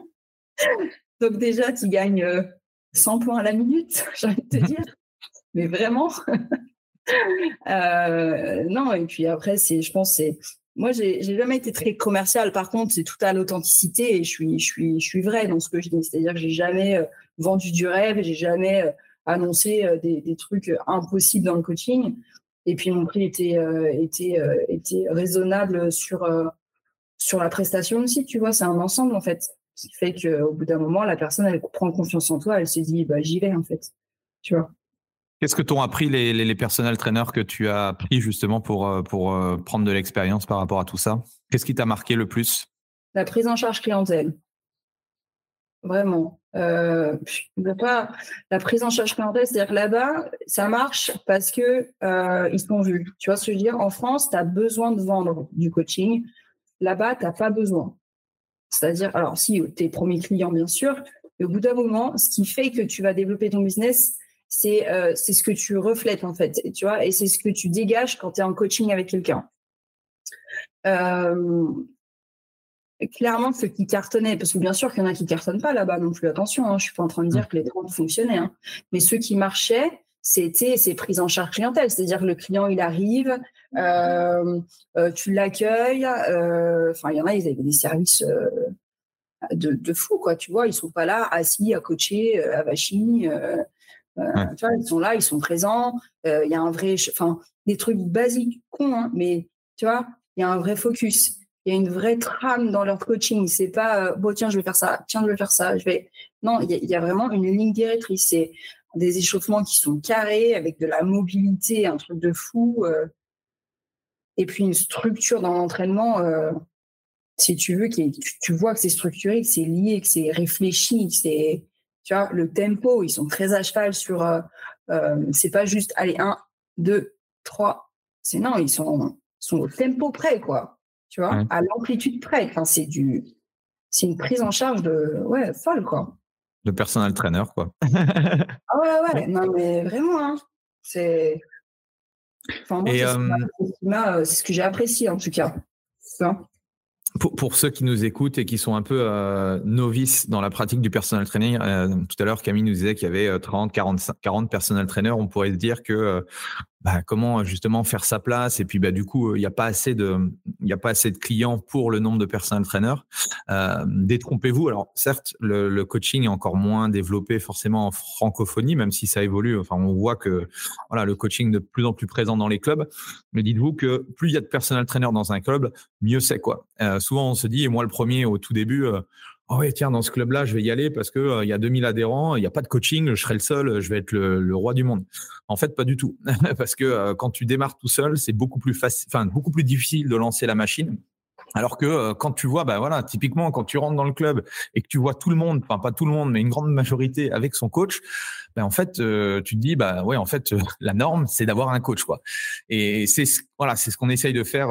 donc déjà tu gagnes 100 points à la minute, [LAUGHS] j'ai envie de te dire, mais vraiment. [LAUGHS] Euh, non, et puis après, c'est, je pense, c'est. Moi, j'ai, jamais été très commercial. Par contre, c'est tout à l'authenticité et je suis, je suis, je suis vrai dans ce que je dis. C'est-à-dire que j'ai jamais euh, vendu du rêve, j'ai jamais euh, annoncé des, des, trucs impossibles dans le coaching. Et puis mon prix était, était, était raisonnable sur, sur la prestation aussi. Tu vois, c'est un ensemble en fait. Ce qui fait qu'au bout d'un moment, la personne, elle prend confiance en toi, elle se dit, bah, j'y vais en fait. Tu vois. Qu'est-ce que t'ont appris les, les, les personnels traîneurs que tu as appris justement pour, euh, pour euh, prendre de l'expérience par rapport à tout ça? Qu'est-ce qui t'a marqué le plus? La prise en charge clientèle. Vraiment. Euh, pas la prise en charge clientèle, c'est-à-dire là-bas, ça marche parce que euh, ils sont vus. Tu vois ce que je veux dire? En France, tu as besoin de vendre du coaching. Là-bas, tu n'as pas besoin. C'est-à-dire, alors si tu es premier client, bien sûr, mais au bout d'un moment, ce qui fait que tu vas développer ton business, c'est euh, ce que tu reflètes en fait, tu vois, et c'est ce que tu dégages quand tu es en coaching avec quelqu'un. Clairement, ceux qui cartonnaient, parce que bien sûr qu'il y en a qui cartonnent pas là-bas non plus, attention, hein, je suis pas en train de dire que les 30 fonctionnaient, hein, mais ceux qui marchaient, c'était ces prises en charge clientèle, c'est-à-dire que le client il arrive, euh, tu l'accueilles, enfin il y en a, ils avaient des services de, de fou quoi, tu vois, ils sont pas là assis à coacher à. Euh, tu vois, ils sont là, ils sont présents. Euh, il y a un vrai, enfin, des trucs basiques, cons, hein, mais tu vois, il y a un vrai focus. Il y a une vraie trame dans leur coaching. C'est pas, euh, bon, tiens, je vais faire ça, tiens, je vais faire ça. Je vais. Non, il y, a, vraiment une ligne directrice. C'est des échauffements qui sont carrés, avec de la mobilité, un truc de fou. et puis une structure dans l'entraînement, si tu veux, qui tu, vois que c'est structuré, que c'est lié, que c'est réfléchi, que c'est tu vois, le tempo, ils sont très à cheval sur. Euh, euh, c'est pas juste, allez, un, deux, trois. C'est non, ils sont, sont au tempo près, quoi. Tu vois, à l'amplitude près. Enfin, c'est du. C'est une prise en charge de. Ouais, folle, quoi. De personal trainer, quoi. ah ouais, ouais. [LAUGHS] Non, mais vraiment, hein. C'est. Enfin, moi, euh, c'est ce que j'ai apprécié, en tout cas. Pour, pour, ceux qui nous écoutent et qui sont un peu euh, novices dans la pratique du personal training, euh, tout à l'heure Camille nous disait qu'il y avait 30, 40, 40 personal trainers. On pourrait se dire que bah, comment justement faire sa place et puis bah, du coup il n'y a pas assez de il a pas assez de clients pour le nombre de personal trainers. Euh, détrompez-vous. Alors certes le, le, coaching est encore moins développé forcément en francophonie, même si ça évolue. Enfin on voit que voilà le coaching de plus en plus présent dans les clubs. Mais dites-vous que plus il y a de personal trainers dans un club, mieux c'est quoi. Euh, souvent on se dit et moi le premier au tout début. Euh, oh ouais, tiens, dans ce club-là, je vais y aller parce que il y a 2000 adhérents, il n'y a pas de coaching, je serai le seul, je vais être le, roi du monde. En fait, pas du tout, [LAUGHS] parce que quand tu démarres tout seul, c'est beaucoup plus facile, enfin beaucoup plus difficile de lancer la machine. Alors que euh, quand tu vois, bah voilà, typiquement quand tu rentres dans le club et que tu vois tout le monde, enfin pas tout le monde, mais une grande majorité avec son coach, ben en fait euh, tu te dis bah ouais en fait euh, la norme c'est d'avoir un coach quoi. Et c'est voilà c'est ce qu'on essaye de faire,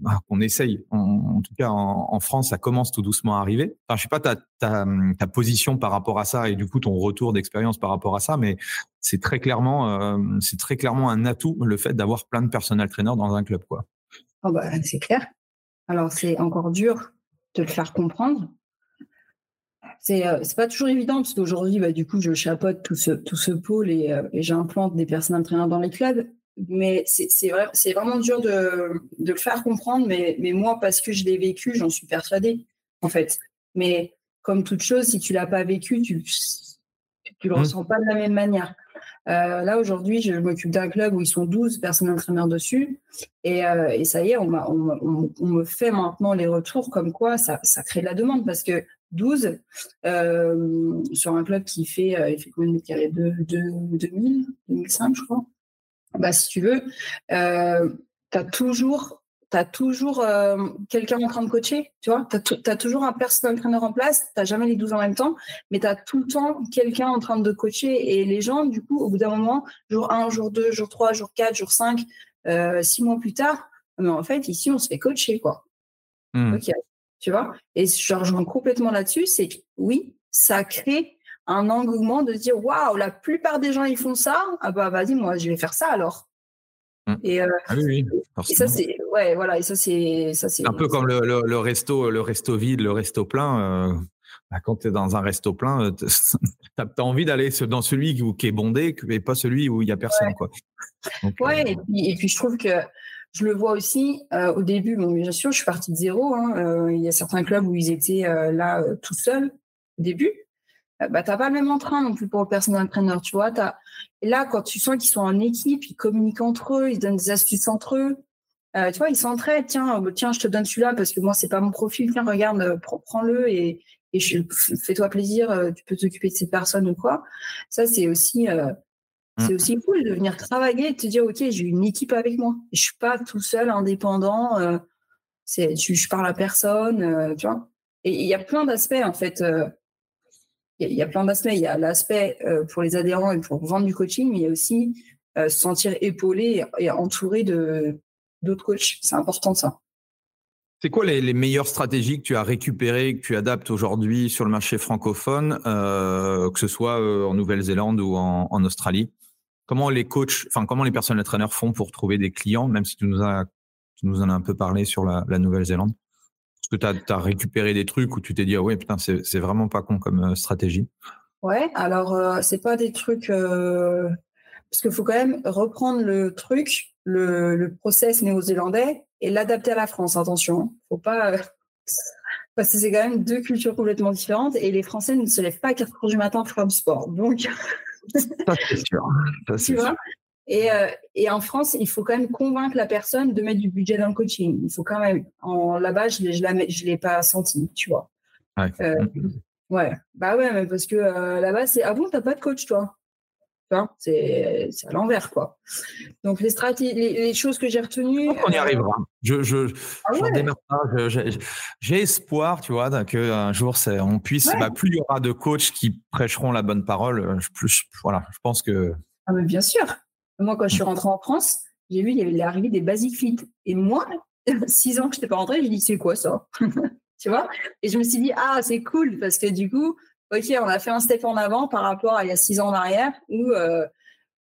bah, qu'on essaye en, tout cas en, France ça commence tout doucement à arriver. Enfin je sais pas ta, ta, position par rapport à ça et du coup ton retour d'expérience par rapport à ça, mais c'est très clairement c'est très clairement un atout le fait d'avoir plein de personnel traîneurs dans un club quoi. Oh bah, c'est clair. Alors, c'est encore dur de le faire comprendre. C'est euh, pas toujours évident parce qu'aujourd'hui, bah, du coup, je chapeaute tout ce, tout ce pôle et, euh, et j'implante des personnes entraîneurs dans les clubs. Mais c'est vrai, vraiment dur de, de, le faire comprendre. Mais, mais moi, parce que je l'ai vécu, j'en suis persuadée, en fait. Mais comme toute chose, si tu l'as pas vécu, tu ne le mmh. ressens pas de la même manière. Euh, là, aujourd'hui, je m'occupe d'un club où ils sont 12 personnes entraîneurs dessus. Et, euh, et ça y est, on, me fait maintenant les retours comme quoi ça, crée de la demande parce que 12 euh, sur un club qui fait, il combien de mètres carrés? De, de, 2000, 2005, je crois. Bah, si tu veux, tu as toujours tu as toujours euh, quelqu'un en train de coacher, tu vois? Tu as, toujours un personnel trainer en place, tu n'as jamais les 12 en même temps, mais tu as tout le temps quelqu'un en train de coacher. Et les gens, du coup, au bout d'un moment, jour 1, jour 2, jour 3, jour 4, jour 5, euh, 6 mois plus tard, mais en fait, ici, on se fait coacher, quoi. Mmh. Ok, tu vois? Et je rejoins complètement là-dessus, c'est que oui, ça crée un engouement de dire waouh, la plupart des gens ils font ça, ah bah vas-y, moi je vais faire ça alors. Mmh. Et, euh, ah oui, et ça c'est ouais voilà et ça c'est ça c'est un peu comme le, le, resto le resto vide le resto plein euh, bah, quand tu es dans un resto plein euh, tu [LAUGHS] as, envie d'aller dans celui qui est bondé et pas celui où il y a personne ouais. quoi ouais et, puis, et, puis, je trouve que je le vois aussi au début bon bien sûr je suis partie de zéro hein, il y a certains clubs où ils étaient là tout seuls au début bah, tu n'as pas le même entrain non plus pour le personnel entraîneur, tu vois. As... Et là, quand tu sens qu'ils sont en équipe, ils communiquent entre eux, ils donnent des astuces entre eux. Euh, tu vois, ils s'entraident. Tiens, euh, tiens, je te donne celui-là parce que moi, c'est pas mon profil. Tiens, regarde, prends-le et, et fais-toi plaisir. Tu peux t'occuper de cette personne ou quoi. Ça, c'est aussi, c'est mmh. aussi cool de venir travailler et de te dire, OK, j'ai une équipe avec moi. Je suis pas tout seul, indépendant. je, je, parle à personne, tu vois. Et il y a plein d'aspects, en fait il y, a plein d'aspects. Il y a l'aspect euh, pour les adhérents et pour vendre du coaching, mais il y a aussi euh, se sentir épaulé et, entouré de d'autres coachs. C'est important ça. C'est quoi les, meilleures stratégies que tu as récupérées, que tu adaptes aujourd'hui sur le marché francophone, euh, que ce soit en Nouvelle-Zélande ou en, Australie? Comment les coachs, enfin comment les personnes traîneurs font pour trouver des clients, même si tu nous, as, tu nous en as un peu parlé sur la Nouvelle-Zélande? Que tu as, récupéré des trucs où tu t'es dit, ah ouais, putain, c'est vraiment pas con comme euh, stratégie Ouais, alors, euh, c'est pas des trucs. Euh, parce qu'il faut quand même reprendre le truc, le, le process néo-zélandais et l'adapter à la France. Attention, hein. faut pas. [LAUGHS] parce que c'est quand même deux cultures complètement différentes et les Français ne se lèvent pas à 4 heures du matin pour faire du sport. Donc. ça, c'est sûr. Ça, [LAUGHS] tu vois? Et, euh, et, en France, il faut quand même convaincre la personne de mettre du budget dans le coaching. Il faut quand même. En là-bas, je ne l'ai pas senti, tu vois. Ouais. Euh, ouais. Bah ouais, mais parce que euh, là-bas, c'est ah bon, t'as pas de coach, toi? C'est à l'envers, quoi. Donc, les stratégies, les, choses que j'ai retenues. On y arrivera. Je, je, ah J'ai espoir, tu vois, qu'un jour, on puisse. Bah, plus il y aura de coachs qui prêcheront la bonne parole, plus, voilà, je pense que. Ah, mais bien sûr. Moi, quand je suis rentrée en France, j'ai vu, il y avait l'arrivée des Basic Fit. Et moi, [LAUGHS] six ans que je n'étais pas rentrée, j'ai dit, c'est quoi ça? [LAUGHS] Tu vois? Et je me suis dit, ah, c'est cool, parce que du coup, OK, on a fait un step en avant par rapport à il y a six ans en arrière où, euh,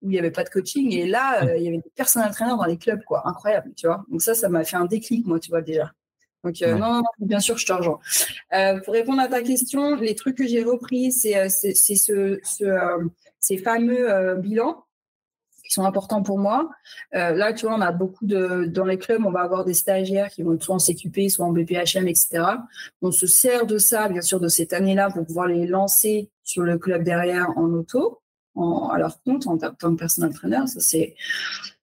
où il n'y avait pas de coaching. Et là, euh, il y avait des personnels traîneurs dans les clubs, quoi. Incroyable, tu vois? Donc ça, ça m'a fait un déclic, moi, tu vois, déjà. Donc, euh, non, non, bien sûr, je te rejoins. pour répondre à ta question, les trucs que j'ai repris, c'est ce, ce, ces fameux bilans qui sont importants pour moi. Euh, là, tu vois, on a beaucoup de dans les clubs, on va avoir des stagiaires qui vont soit en CQP, soit en BPHM, etc. On se sert de ça, bien sûr, de cette année-là pour pouvoir les lancer sur le club derrière en auto, à leur compte en tant que personal trainer. Ça c'est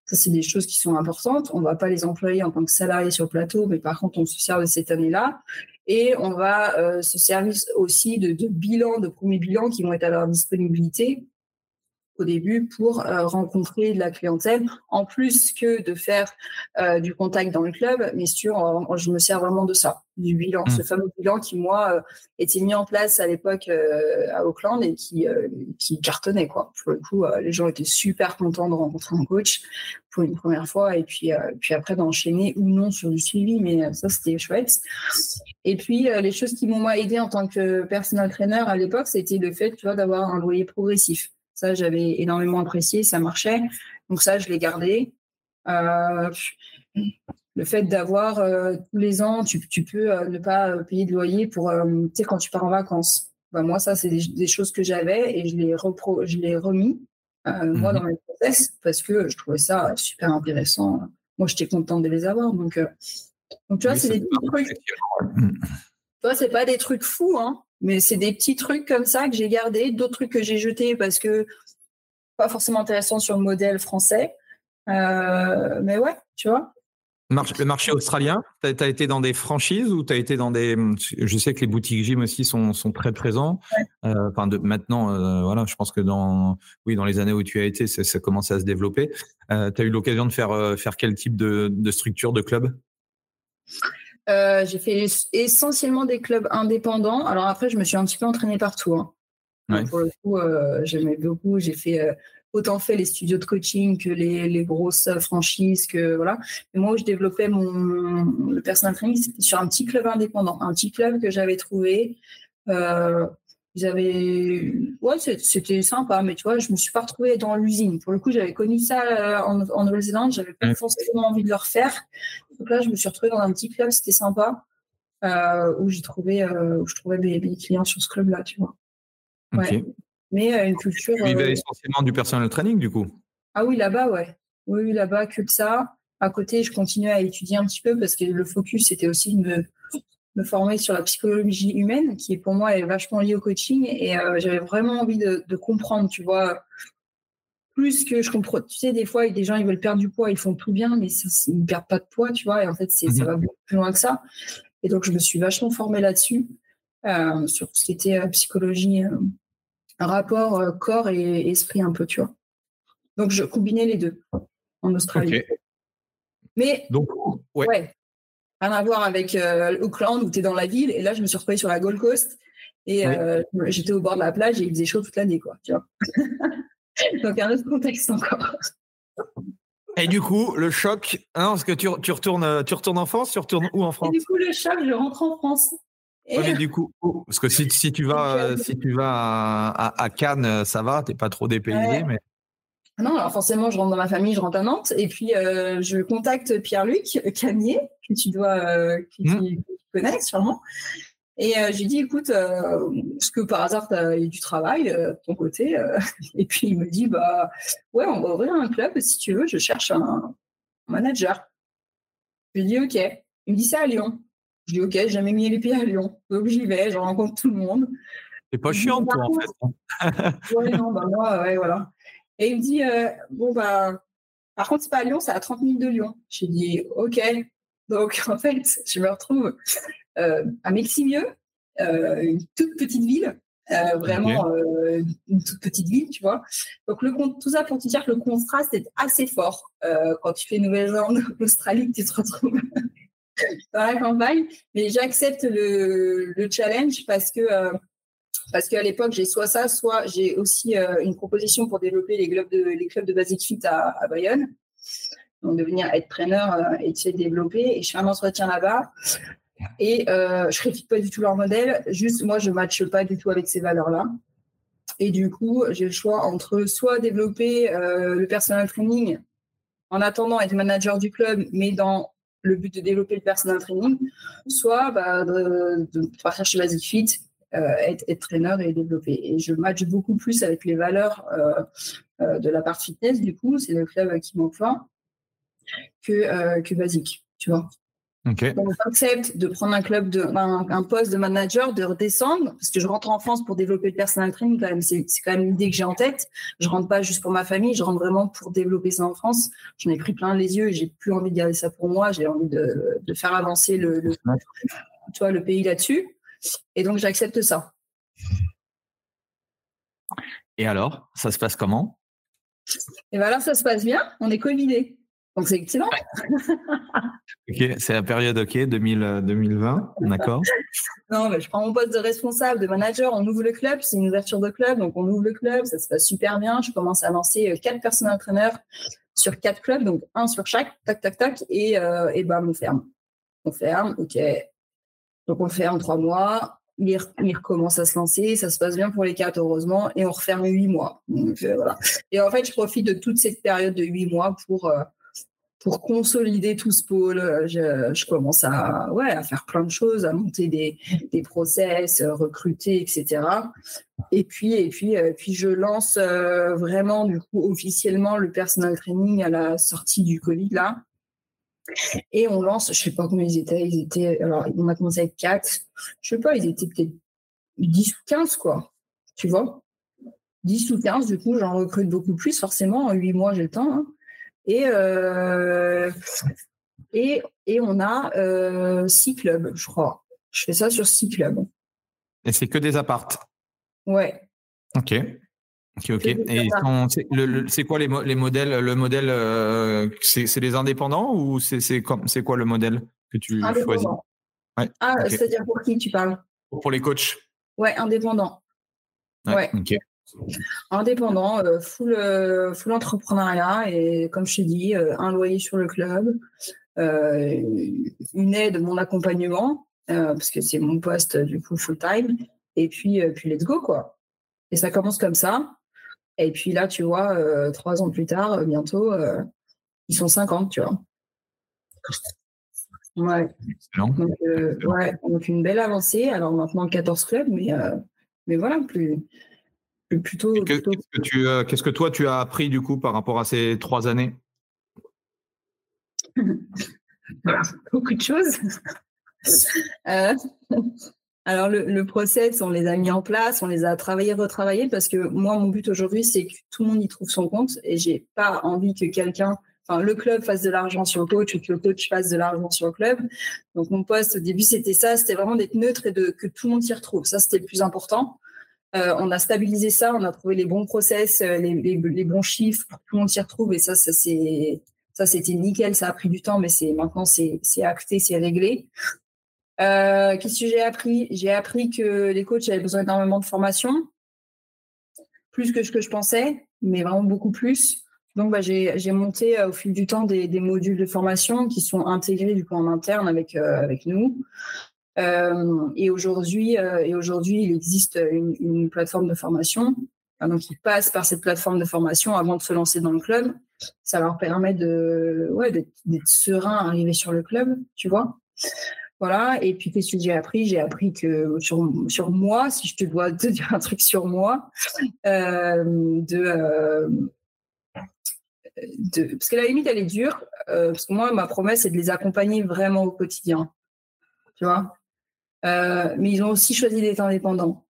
ça, c'est des choses qui sont importantes. On ne va pas les employer en tant que salariés sur le plateau, mais par contre, on se sert de cette année-là. Et on va se servir aussi de, de bilans, de premiers bilans qui vont être à leur disponibilité au début pour euh, rencontrer de la clientèle, en plus que de faire euh, du contact dans le club, mais sur, euh, je me sers vraiment de ça, du bilan, mmh. ce fameux bilan qui, moi, était mis en place à l'époque à Auckland et qui, qui cartonnait. Quoi. Pour le coup, les gens étaient super contents de rencontrer un coach pour une première fois et puis, puis après d'enchaîner ou non sur du suivi, mais ça, c'était chouette. Et puis, les choses qui m'ont aidé en tant que personal trainer à l'époque, c'était le fait d'avoir un loyer progressif. Ça, j'avais énormément apprécié, ça marchait. Donc ça, je l'ai gardé. Euh, le fait d'avoir euh, tous les ans, tu, peux euh, ne pas payer de loyer pour, tu sais, quand tu pars en vacances. Bah, moi, ça, c'est des, choses que j'avais et je l'ai, repro je l'ai remis, moi, dans mes process, parce que je trouvais ça super intéressant. Moi, j'étais contente de les avoir. Donc, donc tu vois, c'est des petits trucs. Tu vois, c'est pas des trucs fous, hein. Mais c'est des petits trucs comme ça que j'ai gardés, d'autres trucs que j'ai jetés parce que pas forcément intéressant sur le modèle français. Euh, mais ouais, tu vois. Le marché australien, tu as, été dans des franchises ou tu as été dans des. Je sais que les boutiques gym aussi sont, sont très présents. Euh, enfin, de, maintenant, euh, voilà, je pense que dans, oui, dans les années où tu as été, ça, ça commençait à se développer. tu as eu l'occasion de faire, faire quel type de, de structure, de club? Euh, j'ai fait essentiellement des clubs indépendants. Alors après, je me suis un petit peu entraînée partout. Hein. Pour le coup, euh, j'aimais beaucoup. J'ai fait euh, autant fait les studios de coaching que les, grosses franchises que voilà. Mais moi, où je développais mon le personal training, c'était sur un petit club indépendant, un petit club que j'avais trouvé. Ils avaient, ouais, c'était sympa, mais tu vois, je me suis pas retrouvée dans l'usine. Pour le coup, j'avais connu ça en, en Nouvelle-Zélande, j'avais pas forcément envie de le refaire. Donc là, je me suis retrouvée dans un petit club, c'était sympa, euh, où j'ai trouvé, euh, où je trouvais des, clients sur ce club-là, tu vois. Ouais. Mais euh, une culture. Tu vivais essentiellement du personal training, du coup? Ah oui, là-bas, ouais. Oui, là-bas, que de ça. À côté, je continuais à étudier un petit peu parce que le focus, c'était aussi de me former sur la psychologie humaine, qui pour moi est vachement liée au coaching. Et euh, j'avais vraiment envie de, comprendre, tu vois, plus que je comprends. Tu sais, des fois, des gens, ils veulent perdre du poids, ils font tout bien, mais ça, ils ne perdent pas de poids, tu vois. Et en fait, ça mhm. va beaucoup plus loin que ça. Et donc, je me suis vachement formée là-dessus, euh, sur ce qui était euh, psychologie, rapport corps et esprit un peu, tu vois. Donc, je combinais les deux en Australie. Mais, donc, ouais rien à voir avec euh, Auckland où tu es dans la ville. Et là, je me suis retrouvée sur la Gold Coast et euh, j'étais au bord de la plage et il faisait chaud toute l'année, quoi. Tu vois [LAUGHS] Donc, un autre contexte encore. Et du coup, le choc, hein, parce que tu, tu, retournes, tu retournes en France, tu retournes où en France? Et Du coup, le choc, je rentre en France. mais du coup, parce que si, si tu vas, [LAUGHS] si tu vas à, à, Cannes, ça va, t'es pas trop dépaysé, mais. Non, alors forcément, je rentre dans ma famille, je rentre à Nantes, et puis je contacte Pierre-Luc Camier, que tu dois, euh, que mmh. tu, connais sûrement. Et euh, j'ai dit, écoute, euh, est-ce que par hasard, tu as eu du travail de ton côté Et puis il me dit, bah ouais, on va ouvrir un club, si tu veux, je cherche un, manager. Je lui dis, ok. Il me dit, c'est à Lyon. Je dis, ok, j'ai jamais mis les pieds à Lyon. Donc j'y vais, je rencontre tout le monde. C'est pas chiant, toi, en fait. Hein. ouais, non, bah moi, ouais, voilà. Et il me dit, bon, bah, par contre, c'est pas à Lyon, c'est à 30 minutes de Lyon. J'ai dit, OK. Donc, [LAUGHS] en fait, je me retrouve euh, à Meximieux, euh, une toute petite ville, euh, vraiment une toute petite ville, tu vois. Donc, le, tout ça pour te dire que le contraste est assez fort quand tu fais Nouvelle-Zélande, [LAUGHS] Australie, tu te retrouves [LAUGHS] dans la campagne. Mais j'accepte le, challenge parce que parce qu'à l'époque, j'ai soit ça, soit j'ai aussi une proposition pour développer les clubs de, les de Basic Fit à, Bayonne donc devenir être trainer euh, et de développer. Et je fais un entretien là-bas. Et euh, je critique pas du tout leur modèle, juste moi je matche pas du tout avec ces valeurs-là. Et du coup, j'ai le choix entre soit développer euh, le personal training en attendant être manager du club, mais dans le but de développer le personal training, soit bah, de, partir chez Basic Fit, être, être traîneur et développer. Et je match beaucoup plus avec les valeurs de la part fitness, du coup, c'est le club qui m'emploie que, euh, que basique, tu vois. Okay. Donc, j'accepte de prendre un club, de, un, poste de manager, de redescendre, parce que je rentre en France pour développer le personal training, quand même, c'est, quand même l'idée que j'ai en tête. Je rentre pas juste pour ma famille, je rentre vraiment pour développer ça en France. J'en ai pris plein les yeux j'ai plus envie de garder ça pour moi. J'ai envie de, de faire avancer le, tu vois, le pays là-dessus. Et donc, j'accepte ça. Et alors, ça se passe comment? Et bien alors, ça se passe bien. On est Covidé. Donc, c'est excellent. ok, c'est la période, ok, 2000, 2020, d'accord. [LAUGHS] non, mais je prends mon poste de responsable, de manager, on ouvre le club, c'est une ouverture de club, donc on ouvre le club, ça se passe super bien. Je commence à lancer euh, quatre personnes entraîneurs sur quatre clubs, donc un sur chaque, tac, tac, tac, et, euh, et ben, on ferme. On ferme, ok. Donc, on ferme trois mois, il, recommence à se lancer, ça se passe bien pour les quatre, heureusement, et on referme huit mois. Euh. Et en fait, je profite de toute cette période de huit mois pour, pour consolider tout ce pôle, euh, je, commence à, ouais, à faire plein de choses, à monter des, des process, euh, recruter, etc. Et puis, et puis, euh, puis je lance vraiment, du coup, officiellement le personal training à la sortie du Covid, là. Et on lance, je sais pas combien ils étaient, ils étaient, alors on a commencé avec 4, je sais pas, ils étaient peut-être 10 ou 15, quoi, tu vois? 10 ou 15, du coup, j'en recrute beaucoup plus, forcément, en 8 mois, j'ai le temps. Hein. Et, euh, et, et, on a euh, six clubs, je crois. Je fais ça sur six clubs. Et c'est que des appartes Ouais. Ok. Ok, ok. Et c'est quoi les, les, modèles Le modèle, euh, c'est les indépendants ou c'est quoi le modèle que tu choisis? Ouais. Ah, c'est-à-dire pour qui tu parles? Pour les coachs. Ouais, indépendants. Ouais. Ok. Indépendant, euh, full, euh, full entrepreneuriat et comme je t'ai dit, un loyer sur le club, une aide, mon accompagnement, parce que c'est mon poste du coup full time, et puis, puis let's go quoi. Et ça commence comme ça. Et puis là, tu vois, trois ans plus tard, bientôt, ils sont 50, tu vois. Ouais. Donc, ouais. donc une belle avancée. Alors maintenant 14 clubs, mais, mais voilà, plus, plutôt. Qu'est-ce que, tu, euh, qu'est-ce que toi tu as appris du coup par rapport à ces trois années? [LAUGHS] Beaucoup de choses. [LAUGHS] Alors le, le, process, on les a mis en place, on les a travaillés, retravaillés parce que moi mon but aujourd'hui c'est que tout le monde y trouve son compte et j'ai pas envie que quelqu'un Enfin, le club fasse de l'argent sur le coach ou que le coach fasse de l'argent sur le club. Donc mon poste au début c'était ça, c'était vraiment d'être neutre et de que tout le monde s'y retrouve. Ça c'était le plus important. Euh, on a stabilisé ça, on a trouvé les bons process, euh, les, bons chiffres pour que tout le monde s'y retrouve. Et ça, ça c'est ça c'était nickel. Ça a pris du temps, mais c'est maintenant c'est acté, c'est réglé. Euh, qu'est-ce que j'ai appris? J'ai appris que les coachs avaient besoin énormément de formation, plus que ce que je pensais, mais vraiment beaucoup plus. Donc, bah, j'ai monté au fil du temps des, modules de formation qui sont intégrés du coup en interne avec, avec nous. Euh, et aujourd'hui, euh, aujourd'hui, il existe une, plateforme de formation. Donc, ils passent par cette plateforme de formation avant de se lancer dans le club. Ça leur permet de, ouais, d'être serein arriver sur le club, tu vois. Voilà. Et puis, qu'est-ce que j'ai appris? J'ai appris que sur, sur moi, si je te dois [LAUGHS] te dire un truc sur moi, euh, de, de, parce que la limite, elle est dure. parce que moi, ma promesse, c'est de les accompagner vraiment au quotidien. Tu vois? Euh, mais ils ont aussi choisi d'être indépendants.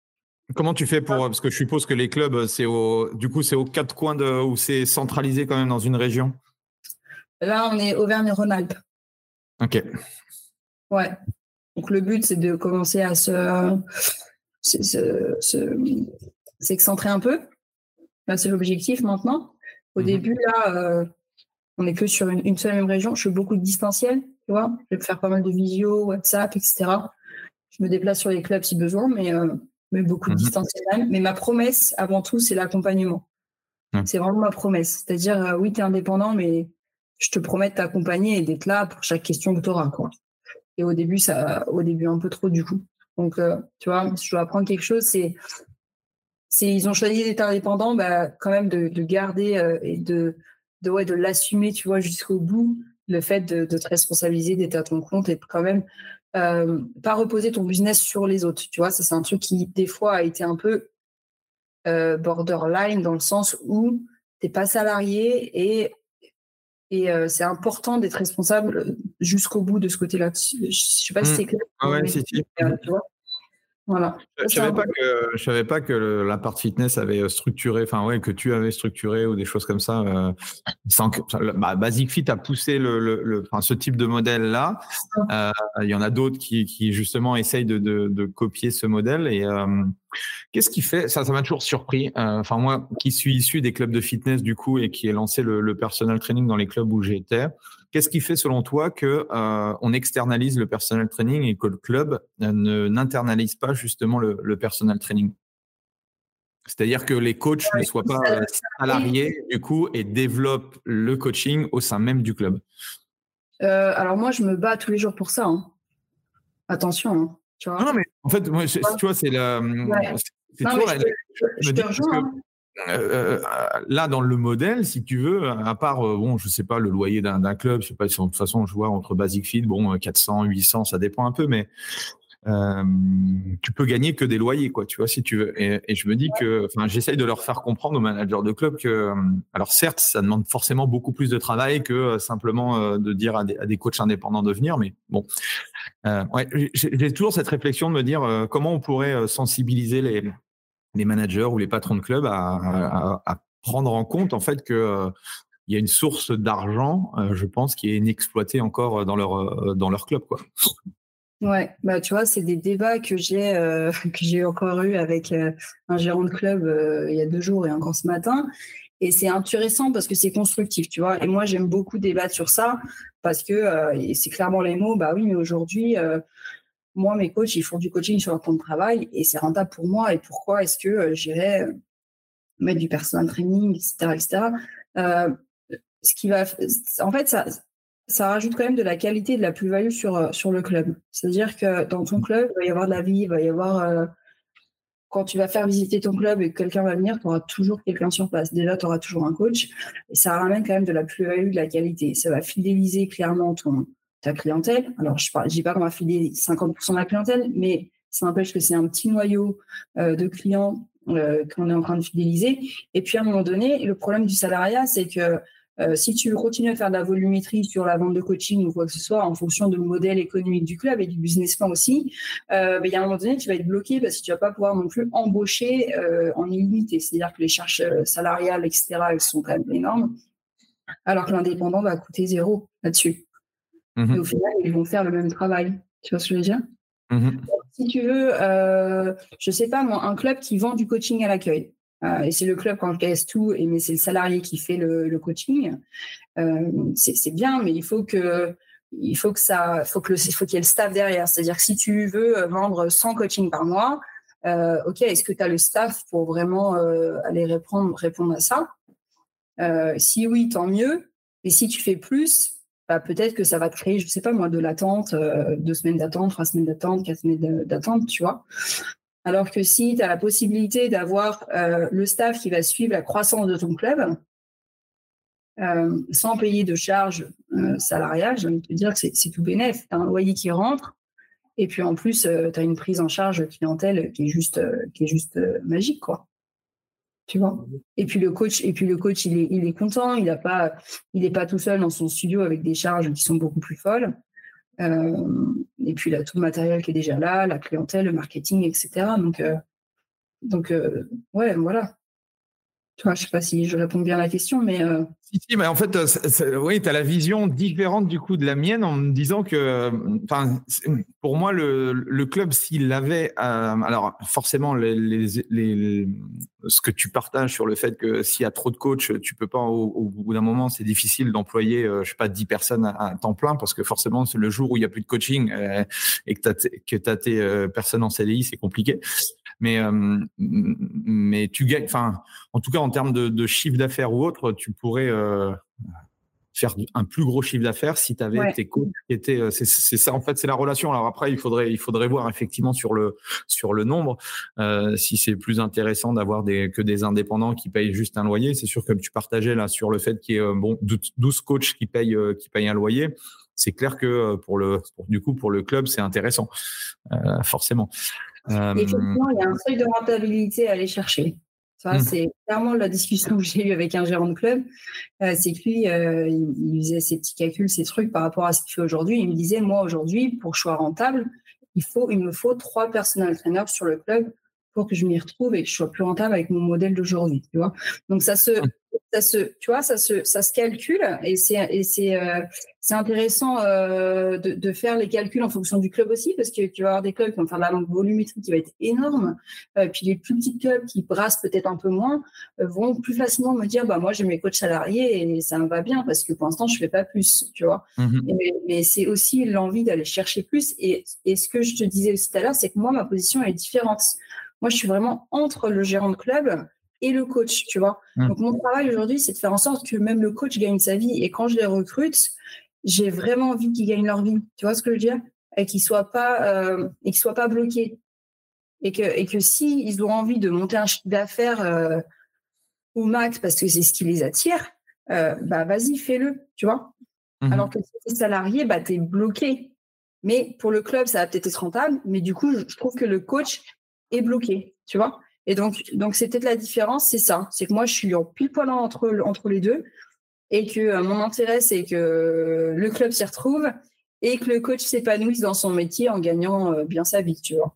Comment tu fais pour parce que je suppose que les clubs c'est au du coup c'est aux quatre coins de où c'est centralisé quand même dans une région? Là on est Auvergne-Rhône-Alpes. Ok. Ouais. Donc le but c'est de commencer à se s'excentrer un peu. c'est l'objectif maintenant. Au mhm. début là euh, on est que sur une, seule même région. Je fais beaucoup de distanciel, tu vois. Je vais faire pas mal de visio, WhatsApp, etc je me déplace sur les clubs si besoin, mais, euh, mais beaucoup de mhm. distanciel. Mais ma promesse, avant tout, c'est l'accompagnement. C'est vraiment ma promesse. C'est-à-dire, euh, oui, tu es indépendant, mais je te promets de t'accompagner et d'être là pour chaque question que tu auras. Quoi. Et au début, ça, au début, un peu trop du coup. Donc, euh, tu vois, si je dois apprendre quelque chose, c'est, c'est ils ont choisi d'être indépendants, bah, quand même de, de garder et de, de, ouais, de l'assumer, tu vois, jusqu'au bout, le fait de, te responsabiliser, d'être à ton compte et quand même euh, pas reposer ton business sur les autres. Tu vois, ça c'est un truc qui des fois a été un peu euh, borderline dans le sens où t'es pas salarié et et euh, c'est important d'être responsable jusqu'au bout de ce côté-là. Je sais pas si mmh. c'est clair. Ah ouais, c'est Voilà. Je je savais pas que la part fitness avait structuré, enfin ouais, que tu avais structuré ou des choses comme ça. Euh, sans que, bah, Basic Fit a poussé le, le, enfin, ce type de modèle là. Euh, il y en a d'autres qui, qui justement essayent de, de, de copier ce modèle. Et euh, qu'est-ce qui fait ça Ça m'a toujours surpris. Euh, enfin moi, qui suis issu des clubs de fitness du coup et qui ai lancé le, le personal training dans les clubs où j'étais. Qu'est-ce qui fait selon toi que euh, on externalise le personal training et que le club ne n'internalise pas justement le, le personal training? C'est-à-dire que les coachs ne soient pas euh, salariés du coup et développent le coaching au sein même du club. Euh, alors moi, je me bats tous les jours pour ça. Hein. Attention. Hein, tu vois. Non, mais en fait, moi, tu vois, c'est la. Ouais. C'est Non, toujours la- je te rejoins, euh, euh, là, dans le modèle, si tu veux, à part, euh, bon, je sais pas, le loyer d'un d'un club, je sais pas, de toute façon, je vois entre Basic Fit, bon, euh, 400, 800, ça dépend un peu, mais euh, tu peux gagner que des loyers, quoi, tu vois, si tu veux. Et, je me dis que, enfin, j'essaye de leur faire comprendre aux managers de club que, euh, alors certes, ça demande forcément beaucoup plus de travail que euh, simplement de dire à des, coachs indépendants de venir, mais bon. Ouais, j'ai toujours cette réflexion de me dire comment on pourrait sensibiliser les, managers ou les patrons de club à, prendre en compte en fait que il y a une source d'argent, je pense, qui est inexploitée encore dans leur dans leur club, quoi. Ouais, bah tu vois, c'est des débats que j'ai euh, [LAUGHS] que j'ai encore eu avec euh, un gérant de club euh, il y a deux jours et encore ce matin. Et c'est intéressant parce que c'est constructif, tu vois. Et moi, j'aime beaucoup débattre sur ça parce que euh, c'est clairement les mots. Bah oui, mais aujourd'hui, euh, moi, mes coachs, ils font du coaching sur leur temps de travail et c'est rentable pour moi. Et pourquoi est-ce que euh, j'irais mettre du personal training, etc., etc. Ce qui va, en fait, ça, ça rajoute quand même de la qualité et de la plus-value sur, euh, sur le club. C'est-à-dire que dans ton club, il va y avoir de la vie, il va y avoir. euh, quand tu vas faire visiter ton club et que quelqu'un va venir, tu auras toujours quelqu'un sur place. Déjà, tu auras toujours un coach. Et ça ramène quand même de la plus-value, de la qualité. Ça va fidéliser clairement ton, ta clientèle. Alors, je ne dis pas qu'on va fidéliser 50% de la clientèle, mais ça n'empêche que c'est un petit noyau euh, de clients qu'on est en train de fidéliser. Et puis, à un moment donné, le problème du salariat, c'est que euh, si tu veux continuer à faire de la volumétrie sur la vente de coaching ou quoi que ce soit, en fonction du modèle économique du club et du business plan aussi, euh, ben, il y a un moment donné, tu vas être bloqué parce que tu vas pas pouvoir non plus embaucher euh, en illimité. C'est-à-dire que les charges salariales, etc., elles sont quand même énormes, alors que l'indépendant va coûter zéro là-dessus. Mhm. Et au final, ils vont faire le même travail. Tu vois ce que je veux dire? Mhm. si tu veux, je sais pas moi, un club qui vend du coaching à l'accueil. Euh, et c'est le club qui encaisse tout, et mais c'est le salarié qui fait le, coaching. Euh, c'est bien, mais il faut que il faut que ça, faut que qu'il y ait le staff derrière. C'est-à-dire que si tu veux vendre 100 coachings par mois, euh, ok, est-ce que tu as le staff pour vraiment aller répondre, répondre à ça? Si oui, tant mieux. Et si tu fais plus, bah, peut-être que ça va te créer, je sais pas moi, de l'attente, deux semaines d'attente, trois semaines d'attente, quatre semaines d'attente, tu vois. Alors que si tu as la possibilité d'avoir euh, le staff qui va suivre la croissance de ton club, euh, sans payer de charges euh, salariales, j'ai envie de te dire que c'est tout bénef. Tu as un loyer qui rentre, et puis en plus, tu as une prise en charge clientèle qui est juste, qui est juste magique, quoi. Tu vois? Et puis le coach, et puis le coach, il est, content. Il a pas, pas tout seul dans son studio avec des charges qui sont beaucoup plus folles. Euh, et puis a tout le matériel qui est déjà là, la clientèle, le marketing, etc. Donc, euh, donc euh, ouais, voilà. Tu vois, je sais pas si je réponds bien à la question, mais euh, Si, si, mais en fait, euh, oui, tu as la vision différente du coup de la mienne en me disant que, pour moi, le, club, s'il avait, euh, alors forcément, les, les, les- ce que tu partages sur le fait que s'il y a trop de coachs, tu peux pas, au, bout d'un moment, c'est difficile d'employer, euh, je sais pas, 10 personnes à, temps plein parce que forcément, c'est le jour où il y a plus de coaching euh, et que tu as, tes euh, personnes en CDI, c'est compliqué. Mais, euh, mais tu gagnes, enfin, en tout cas, en termes de, de chiffre d'affaires ou autre, tu pourrais euh, faire un plus gros chiffre d'affaires si tu avais Ouais. tes coachs qui étaient. euh, C'est ça, en fait, c'est la relation. Alors après, il faudrait, il faudrait voir effectivement sur le, sur le nombre euh, si c'est plus intéressant d'avoir des, que des indépendants qui payent juste un loyer. C'est sûr, comme tu partageais là sur le fait qu'il y ait bon, 12 coachs qui payent, qui payent un loyer. C'est clair que pour le, pour- du coup, pour le club, c'est intéressant, euh, forcément. Euh, effectivement, il y a un seuil de rentabilité à aller chercher. Ça, Mm. c'est clairement la discussion que j'ai eue avec un gérant de club. Euh, c'est que lui, euh, il, il faisait ses petits calculs, ses trucs par rapport à ce qu'il fait aujourd'hui. Il me disait, moi, aujourd'hui, pour que je sois rentable, il, faut, il me faut trois personnels trainers sur le club pour que je m'y retrouve et que je sois plus rentable avec mon modèle d'aujourd'hui. Tu vois Donc ça se, ça se, tu vois, ça se, ça se calcule et c'est, c'est, euh, c'est intéressant euh, de, de, faire les calculs en fonction du club aussi parce que tu vas avoir des clubs qui vont faire de la langue volumétrie qui va être énorme, euh, puis les plus petits clubs qui brassent peut-être un peu moins vont plus facilement me dire bah moi j'ai mes coachs salariés et ça me va bien parce que pour l'instant je fais pas plus, tu vois. Mmh mais, mais c'est aussi l'envie d'aller chercher plus et, et ce que je te disais aussi tout à l'heure, c'est que moi ma position est différente. Moi, je suis vraiment entre le gérant de club et le coach, tu vois. Mmh. Donc, mon travail aujourd'hui, c'est de faire en sorte que même le coach gagne sa vie. Et quand je les recrute, j'ai vraiment envie qu'ils gagnent leur vie. Tu vois ce que je veux dire? Et qu'ils ne soient, pas, euh, et soient pas bloqués. Et que, et que s'ils ont envie de monter un chiffre d'affaires euh, au max parce que c'est ce qui les attire, euh, bah vas-y, fais-le, tu vois. Mmh Alors que si tu es salarié, bah, tu es bloqué. Mais pour le club, ça va peut-être être rentable. Mais du coup, je trouve que le coach, est bloqué, tu vois. Et donc, donc c'est peut-être la différence, c'est ça. C'est que moi, je suis en pile poil entre, entre les deux et que euh, mon intérêt, c'est que le club s'y retrouve et que le coach s'épanouisse dans son métier en gagnant euh, bien sa vie, tu vois.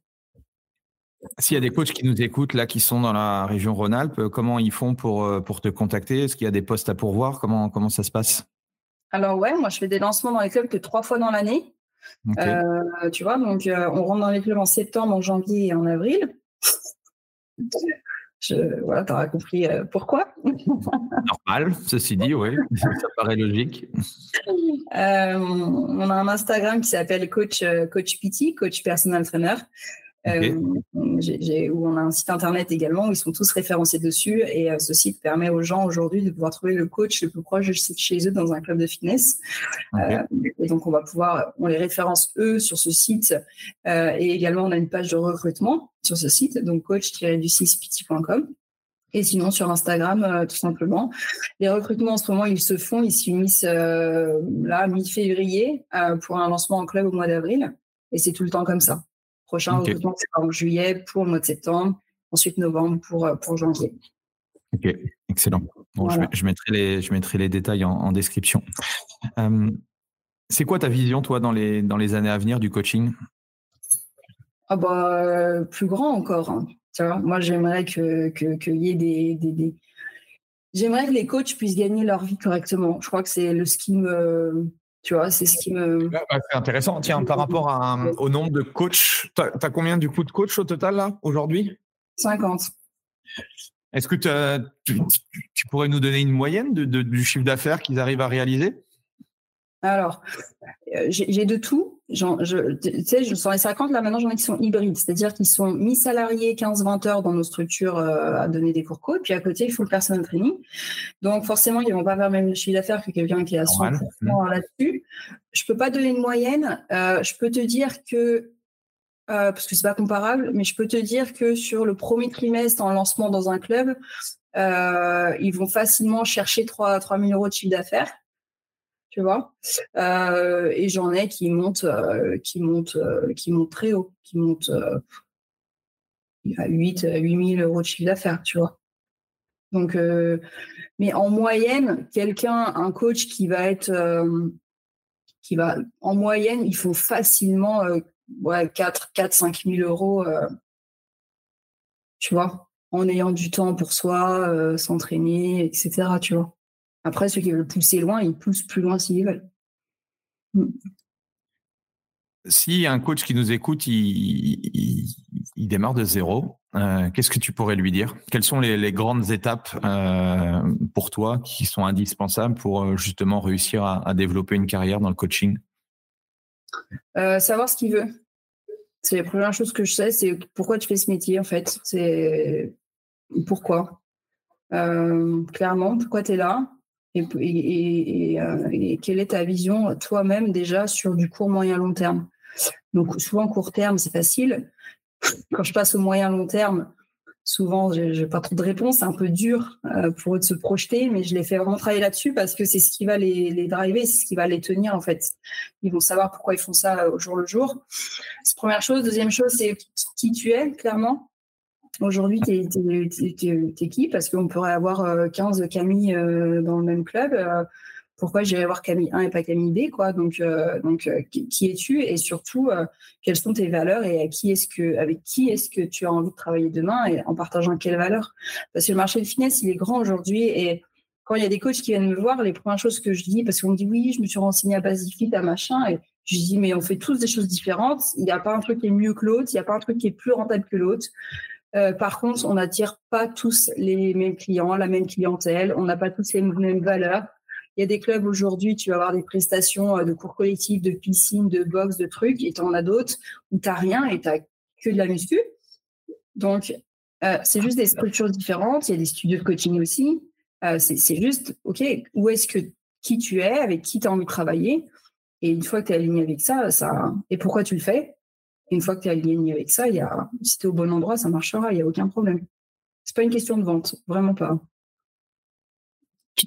S'il y a des coachs qui nous écoutent là, qui sont dans la région Rhône-Alpes, euh, comment ils font pour, pour te contacter? Est-ce qu'il y a des postes à pourvoir? Comment, comment ça se passe? Alors ouais, moi je fais des lancements dans les clubs que trois fois dans l'année. Euh, tu vois, donc on rentre dans les clubs en septembre, en janvier et en avril. Je, voilà, tu auras compris euh, pourquoi. [LAUGHS] Normal, ceci dit, oui, ça paraît logique. on a un Instagram qui s'appelle Coach, Coach PT, Coach Personal Trainer. Euh, où on a un site internet également où ils sont tous référencés dessus et euh, ce site permet aux gens aujourd'hui de pouvoir trouver le coach le plus proche de chez eux dans un club de fitness. Euh, et donc on va pouvoir, on les référence eux sur ce site et également on a une page de recrutement sur ce site, donc coach-du6pt.com. Et sinon sur Instagram, tout simplement. Les recrutements en ce moment, ils se font, ils s'unissent là mi-février pour un lancement en club au mois d'avril. Et c'est tout le temps comme ça. Prochain recrutement, c'est en juillet pour le mois de septembre, ensuite novembre pour, euh, pour janvier. Ok, excellent. je, mettrai les, je mettrai les détails en, description. Euh, c'est quoi ta vision, toi, dans les, dans les années à venir du coaching? Ah bah, euh, Plus grand encore. Hein. Tu vois, moi, j'aimerais qu'il que, que y ait des, des, des... J'aimerais que les coachs puissent gagner leur vie correctement. Je crois que c'est le ce qui me, tu vois, c'est ce qui me. Bah, c'est intéressant. Tiens, par rapport au nombre de coachs, tu as, combien du coup de coachs au total là aujourd'hui? 50. Est-ce que tu, pourrais nous donner une moyenne de, du chiffre d'affaires qu'ils arrivent à réaliser? Alors, euh, j'ai de tout je, tu sais, je, sur les 50, là, maintenant, j'en ai qui sont hybrides, c'est-à-dire qu'ils sont mi-salariés 15-20 heures dans nos structures euh, à donner des cours co, et puis à côté, il faut le personal training. Donc, forcément, ils vont pas faire le même chiffre d'affaires que quelqu'un qui est à 100% mmh. là-dessus. Je peux pas donner une moyenne. Euh, je peux te dire que, euh, parce que c'est pas comparable, mais je peux te dire que sur le premier trimestre en lancement dans un club, ils vont facilement chercher 3, 3 000 euros de chiffre d'affaires tu vois. Euh, et j'en ai qui montent, euh, qui montent, euh, qui montent très haut, qui montent à 8, 8 000 euros de chiffre d'affaires, tu vois. Donc, mais en moyenne, quelqu'un, un coach qui va être, qui va, en moyenne, il faut facilement ouais, 4, 4, 5 000 euros, tu vois, en ayant du temps pour soi, s'entraîner, etc., tu vois. Après, ceux qui veulent pousser loin, ils poussent plus loin s'ils veulent. Mm. Si un coach qui nous écoute, il, démarre de zéro, euh, qu'est-ce que tu pourrais lui dire? Quelles sont les, grandes étapes euh, pour toi qui sont indispensables pour euh, justement réussir à, développer une carrière dans le coaching? Savoir ce qu'il veut. C'est la première chose que je sais, c'est pourquoi tu fais ce métier en fait. C'est pourquoi? clairement, pourquoi tu es là? Euh, et, quelle est ta vision toi-même déjà sur du court, moyen, long terme? Donc souvent court terme, c'est facile. Quand je passe au moyen, long terme, souvent je n'ai pas trop de réponses, c'est un peu dur euh, pour eux de se projeter, mais je les fais vraiment travailler là-dessus parce que c'est ce qui va les, les driver, c'est ce qui va les tenir en fait. Ils vont savoir pourquoi ils font ça au jour le jour. C'est première chose. Deuxième chose, c'est qui tu es, clairement. Aujourd'hui, tu es, qui? Parce qu'on pourrait avoir 15 euh, Camille euh, dans le même club. Euh, pourquoi j'irais voir Camille 1 et pas Camille B, quoi? Donc, donc qui, es-tu? Et surtout quelles sont tes valeurs et à qui est-ce que, avec qui est-ce que tu as envie de travailler demain et en partageant quelles valeurs? Parce que le marché de finesse, il est grand aujourd'hui et quand il y a des coachs qui viennent me voir, les premières choses que je dis, parce qu'on me dit oui, je me suis renseigné à Pacific, à machin, et je dis mais on fait tous des choses différentes. Il n'y a pas un truc qui est mieux que l'autre, il n'y a pas un truc qui est plus rentable que l'autre. Par contre, on n'attire pas tous les mêmes clients, la même clientèle, on n'a pas tous les mêmes valeurs. Il y a des clubs aujourd'hui, tu vas avoir des prestations euh, de cours collectifs, de piscine, de boxe, de trucs, et tu en as d'autres où tu rien et tu que de la muscu. Donc, euh, c'est juste des structures différentes. Il y a des studios de coaching aussi. Euh, c'est juste, OK, où est-ce que qui tu es, avec qui tu as envie de travailler? Et une fois que tu es aligné avec ça, ça, et pourquoi tu le fais? Une fois que tu es aligné avec ça, il y a, si tu es au bon endroit, ça marchera, il n'y a aucun problème. C'est pas une question de vente, vraiment pas.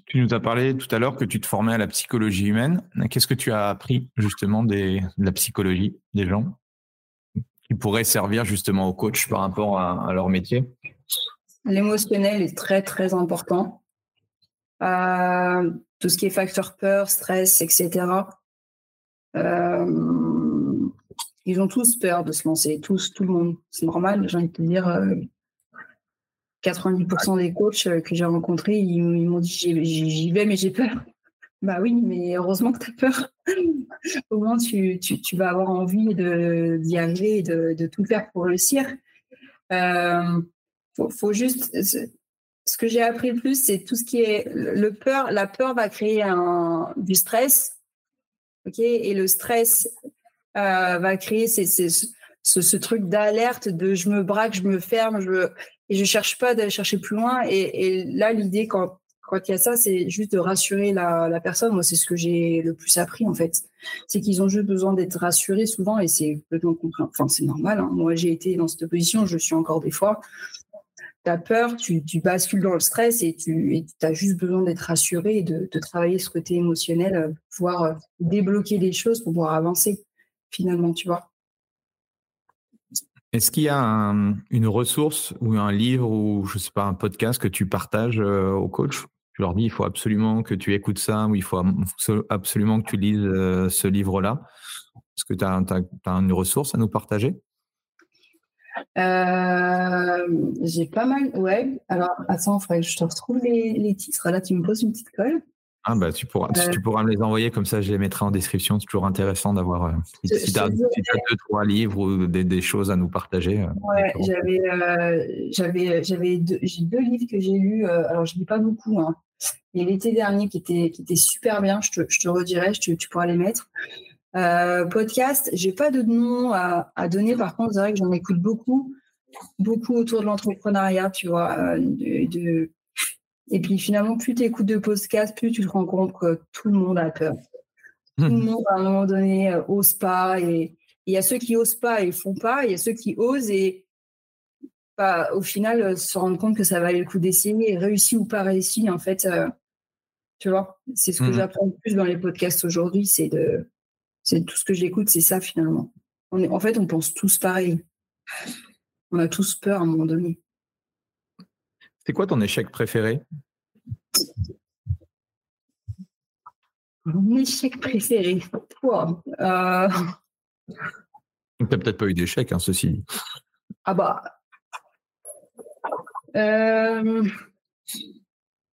Tu nous as parlé tout à l'heure que tu te formais à la psychologie humaine. Qu'est-ce que tu as appris justement des, de la psychologie des gens qui pourrait servir justement aux coachs par rapport à, leur métier? L'émotionnel est très très important. Euh, tout ce qui est facteur peur, stress, etc. Euh, ils ont tous peur de se lancer, tous, tout le monde. C'est normal, j'ai envie de te dire. Euh, 90% des coachs euh, que j'ai rencontrés, ils, m'ont dit j'y vais, mais j'ai peur. [LAUGHS] Bah oui, mais heureusement que tu as peur. [LAUGHS] Au moins, tu, vas avoir envie d'y arriver et de, tout faire pour réussir. Euh, faut, juste. Ce que j'ai appris le plus, c'est tout ce qui est le peur. La peur va créer du stress. ok et le stress euh, va créer ce, truc d'alerte de je me braque, je me ferme, et je cherche pas d'aller chercher plus loin. Et, là, l'idée quand il y a ça, c'est juste de rassurer la, personne. Moi, c'est ce que j'ai le plus appris en fait. C'est qu'ils ont juste besoin d'être rassurés souvent, et c'est complètement Enfin, c'est normal. Hein. Moi, j'ai été dans cette position, je suis encore des fois. Tu as peur, tu, bascules dans le stress et tu as juste besoin d'être rassuré et de, de, travailler ce côté émotionnel, euh, pouvoir euh, débloquer les choses pour pouvoir avancer finalement, tu vois? Est-ce qu'il y a une ressource ou un livre ou je sais pas un podcast que tu partages euh, aux coachs Tu leur dis il faut absolument que tu écoutes ça ou il faut absolument que tu lises euh, ce livre-là. Est-ce que tu as, une ressource à nous partager? Euh, J'ai pas mal. Ouais. Alors attends, il faudrait que je te retrouve les, les titres. Là, tu me poses une petite colle. Ah bah tu pourras, tu pourras me les envoyer comme ça, je les mettrai en description. C'est toujours intéressant d'avoir. Euh, si tu as, deux, trois livres ou des, choses à nous partager. Euh, ouais, j'avais, euh, j'avais, j'avais deux, j'ai deux livres que j'ai lus. alors je lis pas beaucoup. Hein. Et l'été dernier qui était, qui était super bien. Je te, je te redirai, je tu pourras les mettre. podcast, j'ai pas de nom à, à, donner. Par contre, c'est vrai que j'en écoute beaucoup, beaucoup autour de l'entrepreneuriat, tu vois, de et puis finalement, plus tu écoutes de podcasts, plus tu te rends compte que tout le monde a peur. Tout le monde, à un moment donné, euh, ose pas. Et il y a ceux qui osent pas et font pas. Il y a ceux qui osent et bah, au final euh, se rendent compte que ça valait le coup d'essayer. Réussi ou pas réussi, en fait, euh, tu vois, c'est ce que mmh j'apprends le plus dans les podcasts aujourd'hui. C'est de, c'est tout ce que j'écoute, c'est ça finalement. On est, en fait, on pense tous pareil. On a tous peur à un moment donné. C'est quoi ton échec préféré? Mon échec préféré Toi, euh... Tu n'as peut-être pas eu d'échec, hein, ceci Ah bah. Euh,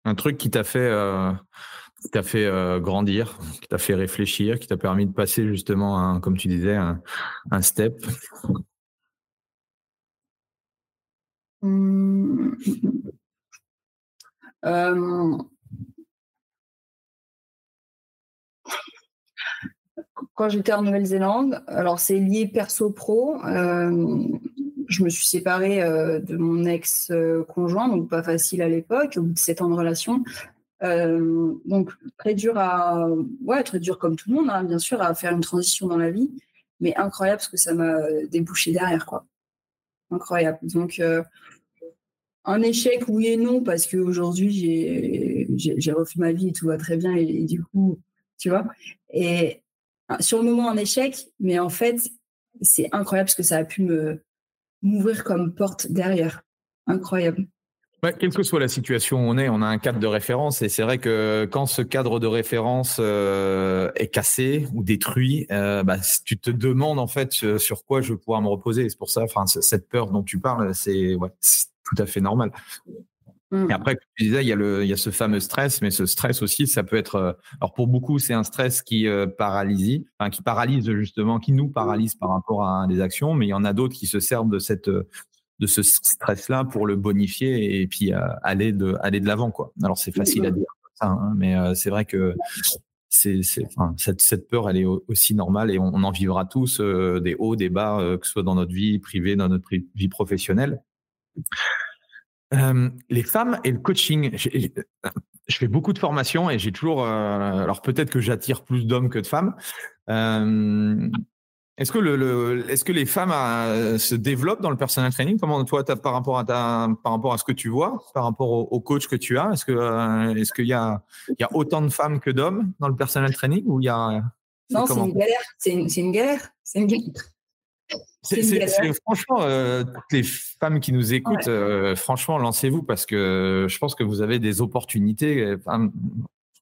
Un truc qui t'a fait, euh, fait euh, grandir, qui t'a fait réfléchir, qui t'a permis de passer justement, comme tu disais, un, un step? Mmh. Euh, quand j'étais en Nouvelle-Zélande, alors c'est lié perso-pro, euh, je me suis séparée euh, de mon ex-conjoint, donc pas facile à l'époque, au bout de sept ans de relation. donc très dur à, ouais, très dur comme tout le monde, hein, bien sûr, à faire une transition dans la vie, mais incroyable parce que ça m'a débouché derrière, quoi. Incroyable. Donc un échec, oui et non, parce qu'aujourd'hui, j'ai refait ma vie et tout va très bien. Et, du coup, tu vois. Et sur le moment, un échec, mais en fait, c'est incroyable ce que ça a pu m'ouvrir comme porte derrière. Incroyable. Bah, quelle que soit la situation où on est, on a un cadre de référence et c'est vrai que quand ce cadre de référence euh, est cassé ou détruit, euh, bah, tu te demandes en fait sur quoi je vais pouvoir me reposer. C'est pour ça, enfin, cette peur dont tu parles, c'est ouais, tout à fait normal. Mmh. Et après, comme tu disais, il y, a le, il y a ce fameux stress, mais ce stress aussi, ça peut être. Euh, alors pour beaucoup, c'est un stress qui paralyse, enfin, qui paralyse justement, qui nous paralyse par rapport à des actions, mais il y en a d'autres qui se servent de cette de ce stress-là pour le bonifier et puis euh, aller de aller de l'avant quoi. Alors c'est facile à dire, hein, mais euh, c'est vrai que c'est enfin, cette, cette, peur elle est aussi normale et on, en vivra tous euh, des hauts, des bas, que ce soit dans notre vie privée, dans notre vie professionnelle. les femmes et le coaching. Je fais beaucoup de formations et j'ai toujours. alors peut-être que j'attire plus d'hommes que de femmes. Est-ce que, le, est-ce que les femmes euh, se développent dans le personal training? Comment toi, par rapport à ta, par rapport à ce que tu vois, par rapport au, coach que tu as, est-ce que euh, est-ce qu'il y a, il y a autant de femmes que d'hommes dans le personal training ou il y a Non, c'est une galère. C'est une, galère. C'est une galère. franchement, euh, toutes les femmes qui nous écoutent, franchement, lancez-vous parce que je pense que vous avez des opportunités.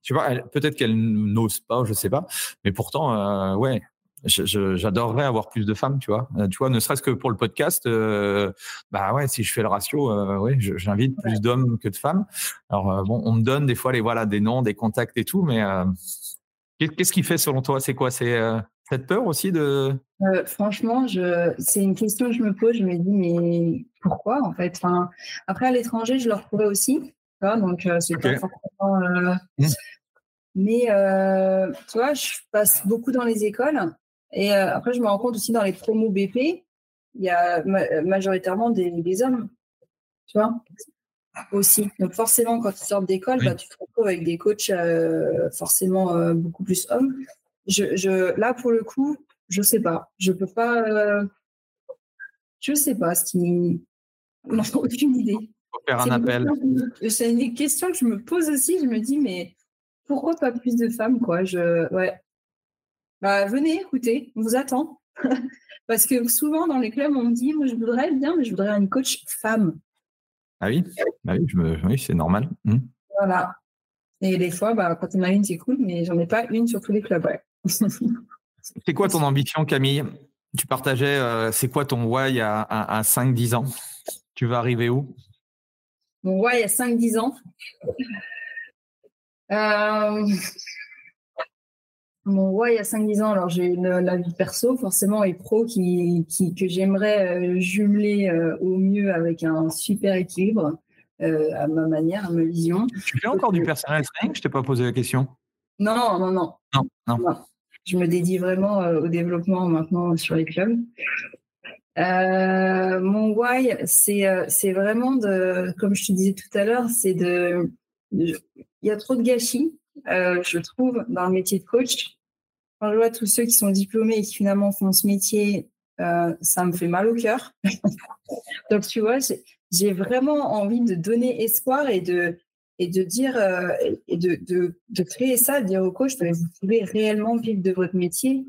tu vois, peut-être qu'elles n'osent pas, je sais pas, mais pourtant, ouais, j'adorerais avoir plus de femmes, tu vois. Euh, tu vois, ne serait-ce que pour le podcast, euh, bah ouais, si je fais le ratio, euh, ouais, j'invite plus d'hommes que de femmes. Alors bon, on me donne des fois les voilà des noms, des contacts et tout, mais qu'est-ce qui fait selon toi C'est quoi? C'est cette peur aussi de Franchement, je... c'est une question que je me pose. Je me dis mais pourquoi en fait? Enfin, Après à l'étranger, je le retrouvais aussi. donc c'est pas forcément. Mmh. Mais tu vois, je passe beaucoup dans les écoles et euh, après, je me rends compte aussi dans les promos BP, il y a majoritairement des, hommes, tu vois, aussi. Donc forcément, quand tu sors d'école, bah, tu te retrouves avec des coachs euh, forcément euh, beaucoup plus hommes. Je, je, là, pour le coup, je sais pas. Je peux pas. je sais pas ce qui. Non, aucune idée. faire un appel. C'est une question que je me pose aussi. Je me dis, mais pourquoi pas plus de femmes, quoi? Je, ouais. Bah, venez, écoutez, on vous attend. [LAUGHS] Parce que souvent, dans les clubs, on me dit, moi, je voudrais bien, mais je voudrais une coach femme. Ah oui, bah oui, c'est normal. Mmh. Voilà. Et des fois, bah, quand on a une, c'est cool, mais j'en ai pas une sur tous les clubs. [LAUGHS] c'est quoi ton ambition, Camille? Tu partageais, euh, c'est quoi ton why à, à, 5-10 ans? Tu vas arriver où? Mon why à 5-10 ans euh, mon why il y a 5-10 ans, alors j'ai la vie perso forcément et pro qui, qui que j'aimerais euh, jumeler euh, au mieux avec un super équilibre euh, à ma manière, à ma vision. Tu fais encore du personnel training? Je t'ai pas posé la question. Non, non, non, non. non, Je me dédie vraiment au développement maintenant sur les clubs. mon why, c'est c'est vraiment de, comme je te disais tout à l'heure, c'est de, il y a trop de gâchis euh, je trouve, dans le métier de coach. Quand je vois tous ceux qui sont diplômés et qui finalement font ce métier, euh, ça me fait mal au cœur. [LAUGHS] Donc, tu vois, j'ai vraiment envie de donner espoir et de, et de dire, euh, et de, de, créer ça, de dire aux coachs, vous pouvez réellement vivre de votre métier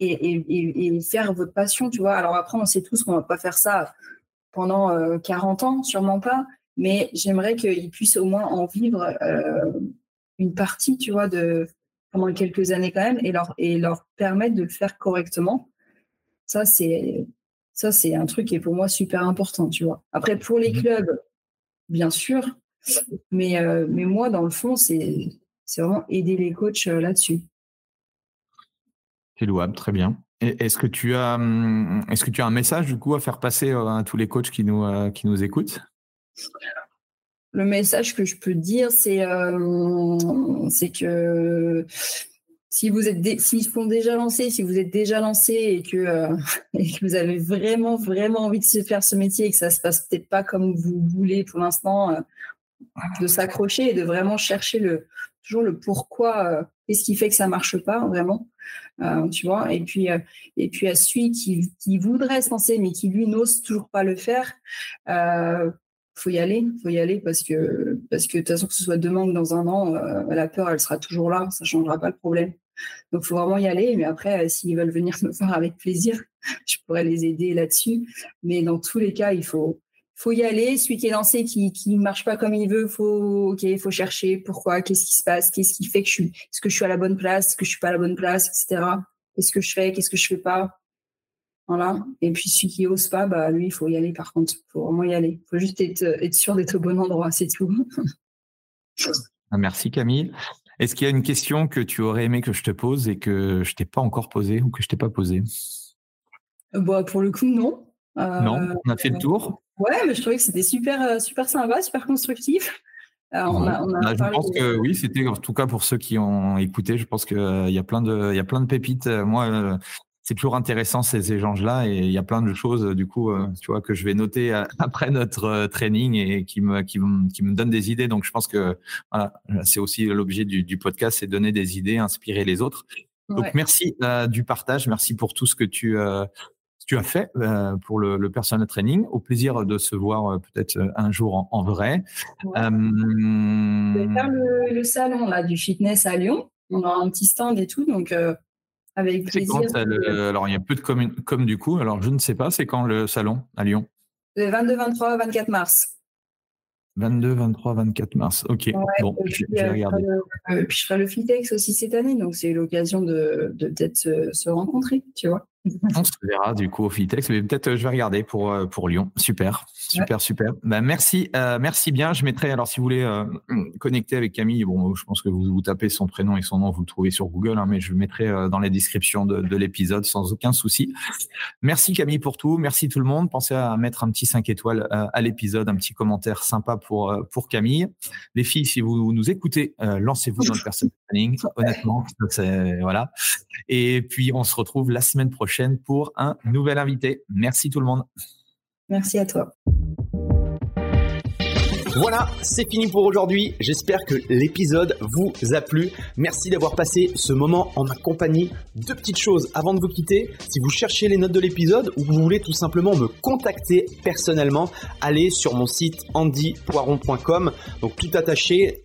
et, et, faire votre passion, tu vois. Alors après, on sait tous qu'on va pas faire ça pendant 40 ans, sûrement pas, mais j'aimerais qu'ils puissent au moins en vivre une partie, tu vois, de pendant quelques années quand même, et leur et leur permettre de le faire correctement. Ça c'est ça c'est un truc qui est pour moi super important, tu vois. Après pour les mmh clubs, bien sûr, mais euh, mais moi dans le fond c'est c'est vraiment aider les coachs euh, là-dessus. C'est louable, très bien. Est-ce que tu as hum, est-ce que tu as un message du coup à faire passer euh, à tous les coachs qui nous qui nous écoutent? Le message que je peux dire, c'est euh, que si vous êtes s'ils sont déjà lancés, si vous êtes déjà lancé et que, euh, [LAUGHS] et que vous avez vraiment vraiment envie de faire ce métier et que ça se passe peut-être pas comme vous voulez pour l'instant, euh, de s'accrocher et de vraiment chercher le toujours le pourquoi, qu'est-ce qui fait que ça marche pas vraiment, tu vois. Et puis et puis à celui qui, qui voudrait se lancer mais qui lui n'ose toujours pas le faire faut y aller, faut y aller parce que parce que de toute façon que ce soit demain ou dans un an, euh, la peur elle sera toujours là, ça changera pas le problème. Donc faut vraiment y aller. Mais après, euh, s'ils veulent venir [LAUGHS] me voir avec plaisir, je pourrais les aider là-dessus. Mais dans tous les cas, il faut faut y aller. Celui qui est lancé, qui qui marche pas comme il veut, faut ok, faut chercher pourquoi, qu'est-ce qui se passe, qu'est-ce qui fait que je suis, est-ce que je suis à la bonne place, est-ce que je suis pas à la bonne place, etc. Qu'est-ce que je fais, qu'est-ce que je fais pas. Voilà. Et puis celui qui ose pas, bah lui, il faut y aller. Par contre, il faut vraiment y aller. Il faut juste être, être sûr d'être au bon endroit, c'est tout. Ah, merci Camille. Est-ce qu'il y a une question que tu aurais aimé que je te pose et que je t'ai pas encore posée ou que je t'ai pas posée? Bah, pour le coup, non. non, on a fait le tour. Ouais, mais je trouvais que c'était super, euh, super sympa, super constructif. Euh, on a, on a bah, je pense que oui, c'était en tout cas pour ceux qui ont écouté. Je pense qu'il euh, y a plein de, il y a plein de pépites. Moi, c'est toujours intéressant ces échanges-là et il y a plein de choses du coup, tu vois, que je vais noter [LAUGHS] après notre training et qui me, qui me, qui me donnent des idées. Donc, je pense que voilà, c'est aussi l'objet du, du, podcast, c'est donner des idées, inspirer les autres. Donc, merci du partage, merci pour tout ce que tu tu as fait euh, pour le, le, personal training. Au plaisir de se voir euh, peut-être euh, un jour en, vrai. Ouais. Je vais faire le, le, salon là, du fitness à Lyon. On a un petit stand et tout, donc avec plaisir. Quand, le, alors il y a peu de com, comme du coup. Alors je ne sais pas, c'est quand le salon à Lyon? Le 22, 23, 24 mars. 22, 23, 24 mars. Ok. Ouais, bon, je, vais regarder. puis je ferai le Fitex aussi cette année, donc c'est l'occasion de, de peut-être se, se rencontrer, tu vois. [LAUGHS] On se verra du coup au Fitex, mais peut-être euh, je vais regarder pour euh, pour Lyon. Super, super, ouais. super. Ben, merci, euh, merci bien. Je mettrai alors si vous voulez euh, [CLEARS THROAT] connecter avec Camille, bon, je pense que vous vous tapez son prénom et son nom, vous le trouvez sur Google, hein, mais je le mettrai euh, dans les descriptions de, de l'épisode sans aucun souci. Merci Camille pour tout, merci tout le monde. Pensez à mettre un petit 5 étoiles à l'épisode, un petit commentaire sympa pour pour Camille. Les filles, si vous nous écoutez, lancez-vous dans le personal Honnêtement, voilà. Et puis on se retrouve la semaine prochaine pour un nouvel invité. Merci tout le monde. Merci à toi. Voilà, c'est fini pour aujourd'hui. J'espère que l'épisode vous a plu. Merci d'avoir passé ce moment en ma compagnie. Deux petites choses avant de vous quitter. Si vous cherchez les notes de l'épisode ou vous voulez tout simplement me contacter personnellement, allez sur mon site andypoiron.com. Donc tout attaché